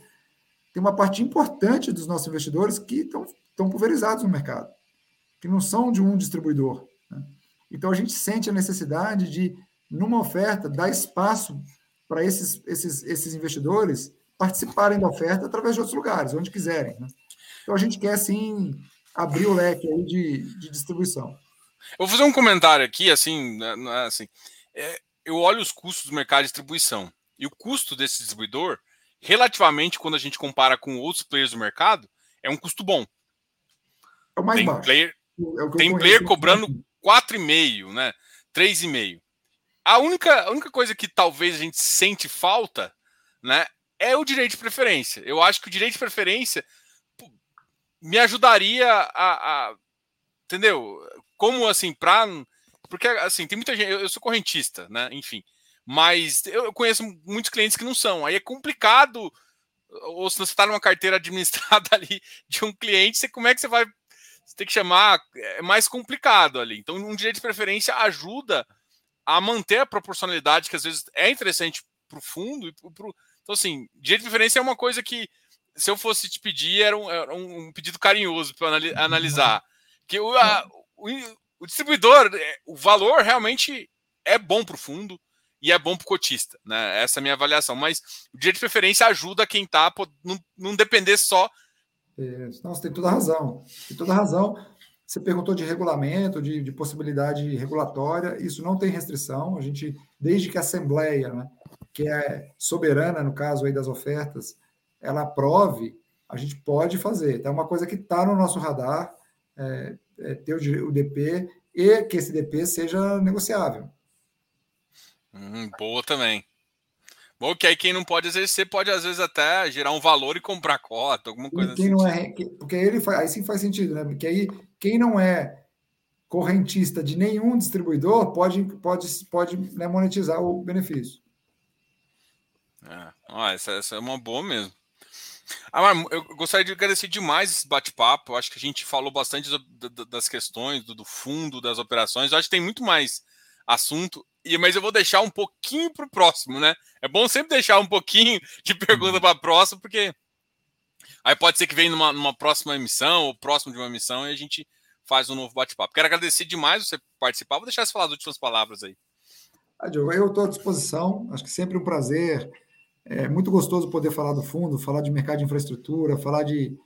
tem uma parte importante dos nossos investidores que estão, estão pulverizados no mercado, que não são de um distribuidor. Né? Então a gente sente a necessidade de, numa oferta, dar espaço para esses, esses, esses investidores participarem da oferta através de outros lugares, onde quiserem. Né? Então a gente quer sim abrir o leque aí de, de distribuição. Eu vou fazer um comentário aqui, assim, né, é assim é, eu olho os custos do mercado de distribuição. E o custo desse distribuidor, relativamente, quando a gente compara com outros players do mercado, é um custo bom. É o mais tem baixo. Player, é tem player cobrando 4,5, né? 3,5. A única, a única coisa que talvez a gente sente falta, né, é o direito de preferência. Eu acho que o direito de preferência me ajudaria a, a entendeu? Como assim, para porque, assim, tem muita gente. Eu, sou correntista, né? Enfim. Mas eu conheço muitos clientes que não são. Aí é complicado. Ou se você está numa carteira administrada ali de um cliente, você, como é que você vai. Você tem que chamar. É mais complicado ali. Então, um direito de preferência ajuda a manter a proporcionalidade, que às vezes é interessante para o fundo. E pro, então, assim, direito de preferência é uma coisa que, se eu fosse te pedir, era um, era um pedido carinhoso para analisar. Que o, a, o, o distribuidor, é, o valor realmente é bom para o fundo e é bom para o cotista, né? Essa é a minha avaliação. Mas o dia de preferência ajuda quem está não, não depender só. Você tem toda a razão. Tem toda a razão. Você perguntou de regulamento, de, de, possibilidade regulatória, isso não tem restrição. A gente, desde que a Assembleia, né, que é soberana no caso aí das ofertas, ela aprove, a gente pode fazer. Então, é uma coisa que está no nosso radar. É, é, ter o, o, DP e que esse DP seja negociável. Hum, boa também. Bom, que aí quem não pode exercer pode às vezes até gerar um valor e comprar cota, alguma coisa quem assim. Não é, porque ele faz, aí sim faz sentido, né? Porque aí quem não é correntista de nenhum distribuidor pode, pode, pode né, monetizar o benefício. É, ó, essa, essa é uma boa mesmo. Ah, eu gostaria de agradecer demais esse bate-papo. Acho que a gente falou bastante das questões, do fundo, das operações. Eu acho que tem muito mais assunto, mas eu vou deixar um pouquinho para o próximo, né? É bom sempre deixar um pouquinho de pergunta uhum. para a próxima, porque aí pode ser que venha numa, numa próxima emissão ou próximo de uma emissão e a gente faz um novo bate-papo. Quero agradecer demais você participar. Vou deixar você falar as últimas palavras aí. Ah, Diogo, eu estou à disposição. Acho que sempre um prazer é muito gostoso poder falar do fundo, falar de mercado de infraestrutura, falar de,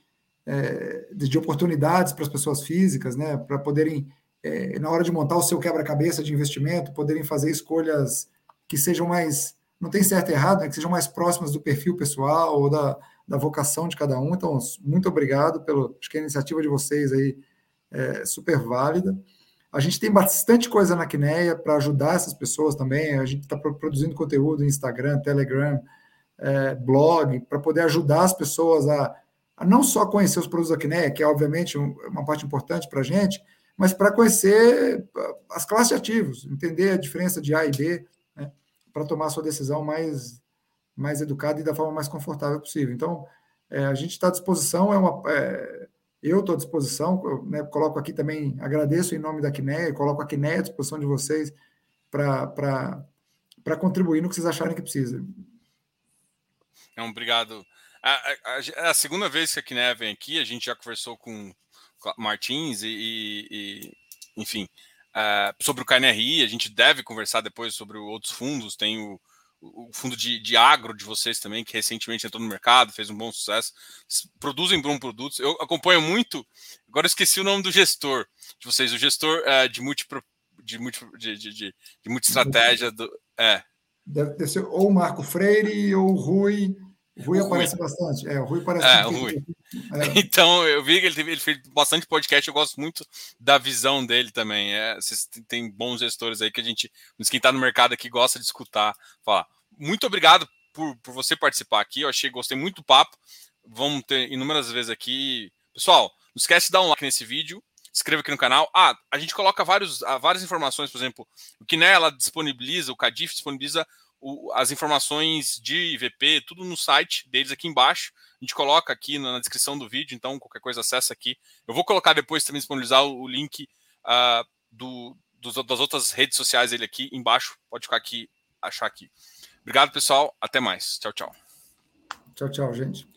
é, de oportunidades para as pessoas físicas, né, para poderem, é, na hora de montar o seu quebra-cabeça de investimento, poderem fazer escolhas que sejam mais, não tem certo e errado, né, que sejam mais próximas do perfil pessoal ou da, da vocação de cada um. Então, muito obrigado pelo, acho que a iniciativa de vocês aí é super válida. A gente tem bastante coisa na Quineia para ajudar essas pessoas também. A gente está produzindo conteúdo no Instagram, Telegram, é, blog, para poder ajudar as pessoas a, a, não só conhecer os produtos da Quineia, que é obviamente um, uma parte importante para a gente, mas para conhecer as classes de ativos, entender a diferença de A e B, né, para tomar a sua decisão mais, mais educada e da forma mais confortável possível. Então, é, a gente está à disposição, é uma, é, eu estou à disposição, né, coloco aqui também, agradeço em nome da Quineia, coloco a Quineia à disposição de vocês para contribuir no que vocês acharem que precisa. Então, obrigado. A, a, a, a, segunda vez que a Kiné vem aqui, a gente já conversou com, Martins e, e, e enfim, uh, sobre o KNRI. A gente deve conversar depois sobre outros fundos. Tem o, o fundo de, de, agro de vocês também, que recentemente entrou no mercado, fez um bom sucesso. Produzem bons produtos. Eu acompanho muito. Agora esqueci o nome do gestor de vocês, o gestor uh, de múltiplo de, de, de, de, de. Do, é. Deve ser ou o Marco Freire ou o Rui. O Rui aparece Rui. bastante. É, o Rui aparece é, Rui. É. Então, eu vi que ele, teve, ele fez bastante podcast. Eu gosto muito da visão dele também. É, vocês têm bons gestores aí que a gente, quem está no mercado aqui, gosta de escutar. Falar. Muito obrigado por, por você participar aqui. Eu achei, gostei muito do papo. Vamos ter inúmeras vezes aqui. Pessoal, não esquece de dar um like nesse vídeo inscreva aqui no canal. Ah, a gente coloca vários, ah, várias informações, por exemplo, o que ela disponibiliza, o Cadif disponibiliza o, as informações de IVP, tudo no site deles aqui embaixo. A gente coloca aqui na, descrição do vídeo, então qualquer coisa acessa aqui. Eu vou colocar depois também disponibilizar o, o link uh, do, dos, das outras redes sociais dele aqui embaixo. Pode ficar aqui, achar aqui. Obrigado, pessoal. Até mais. Tchau, tchau. Tchau, tchau, gente.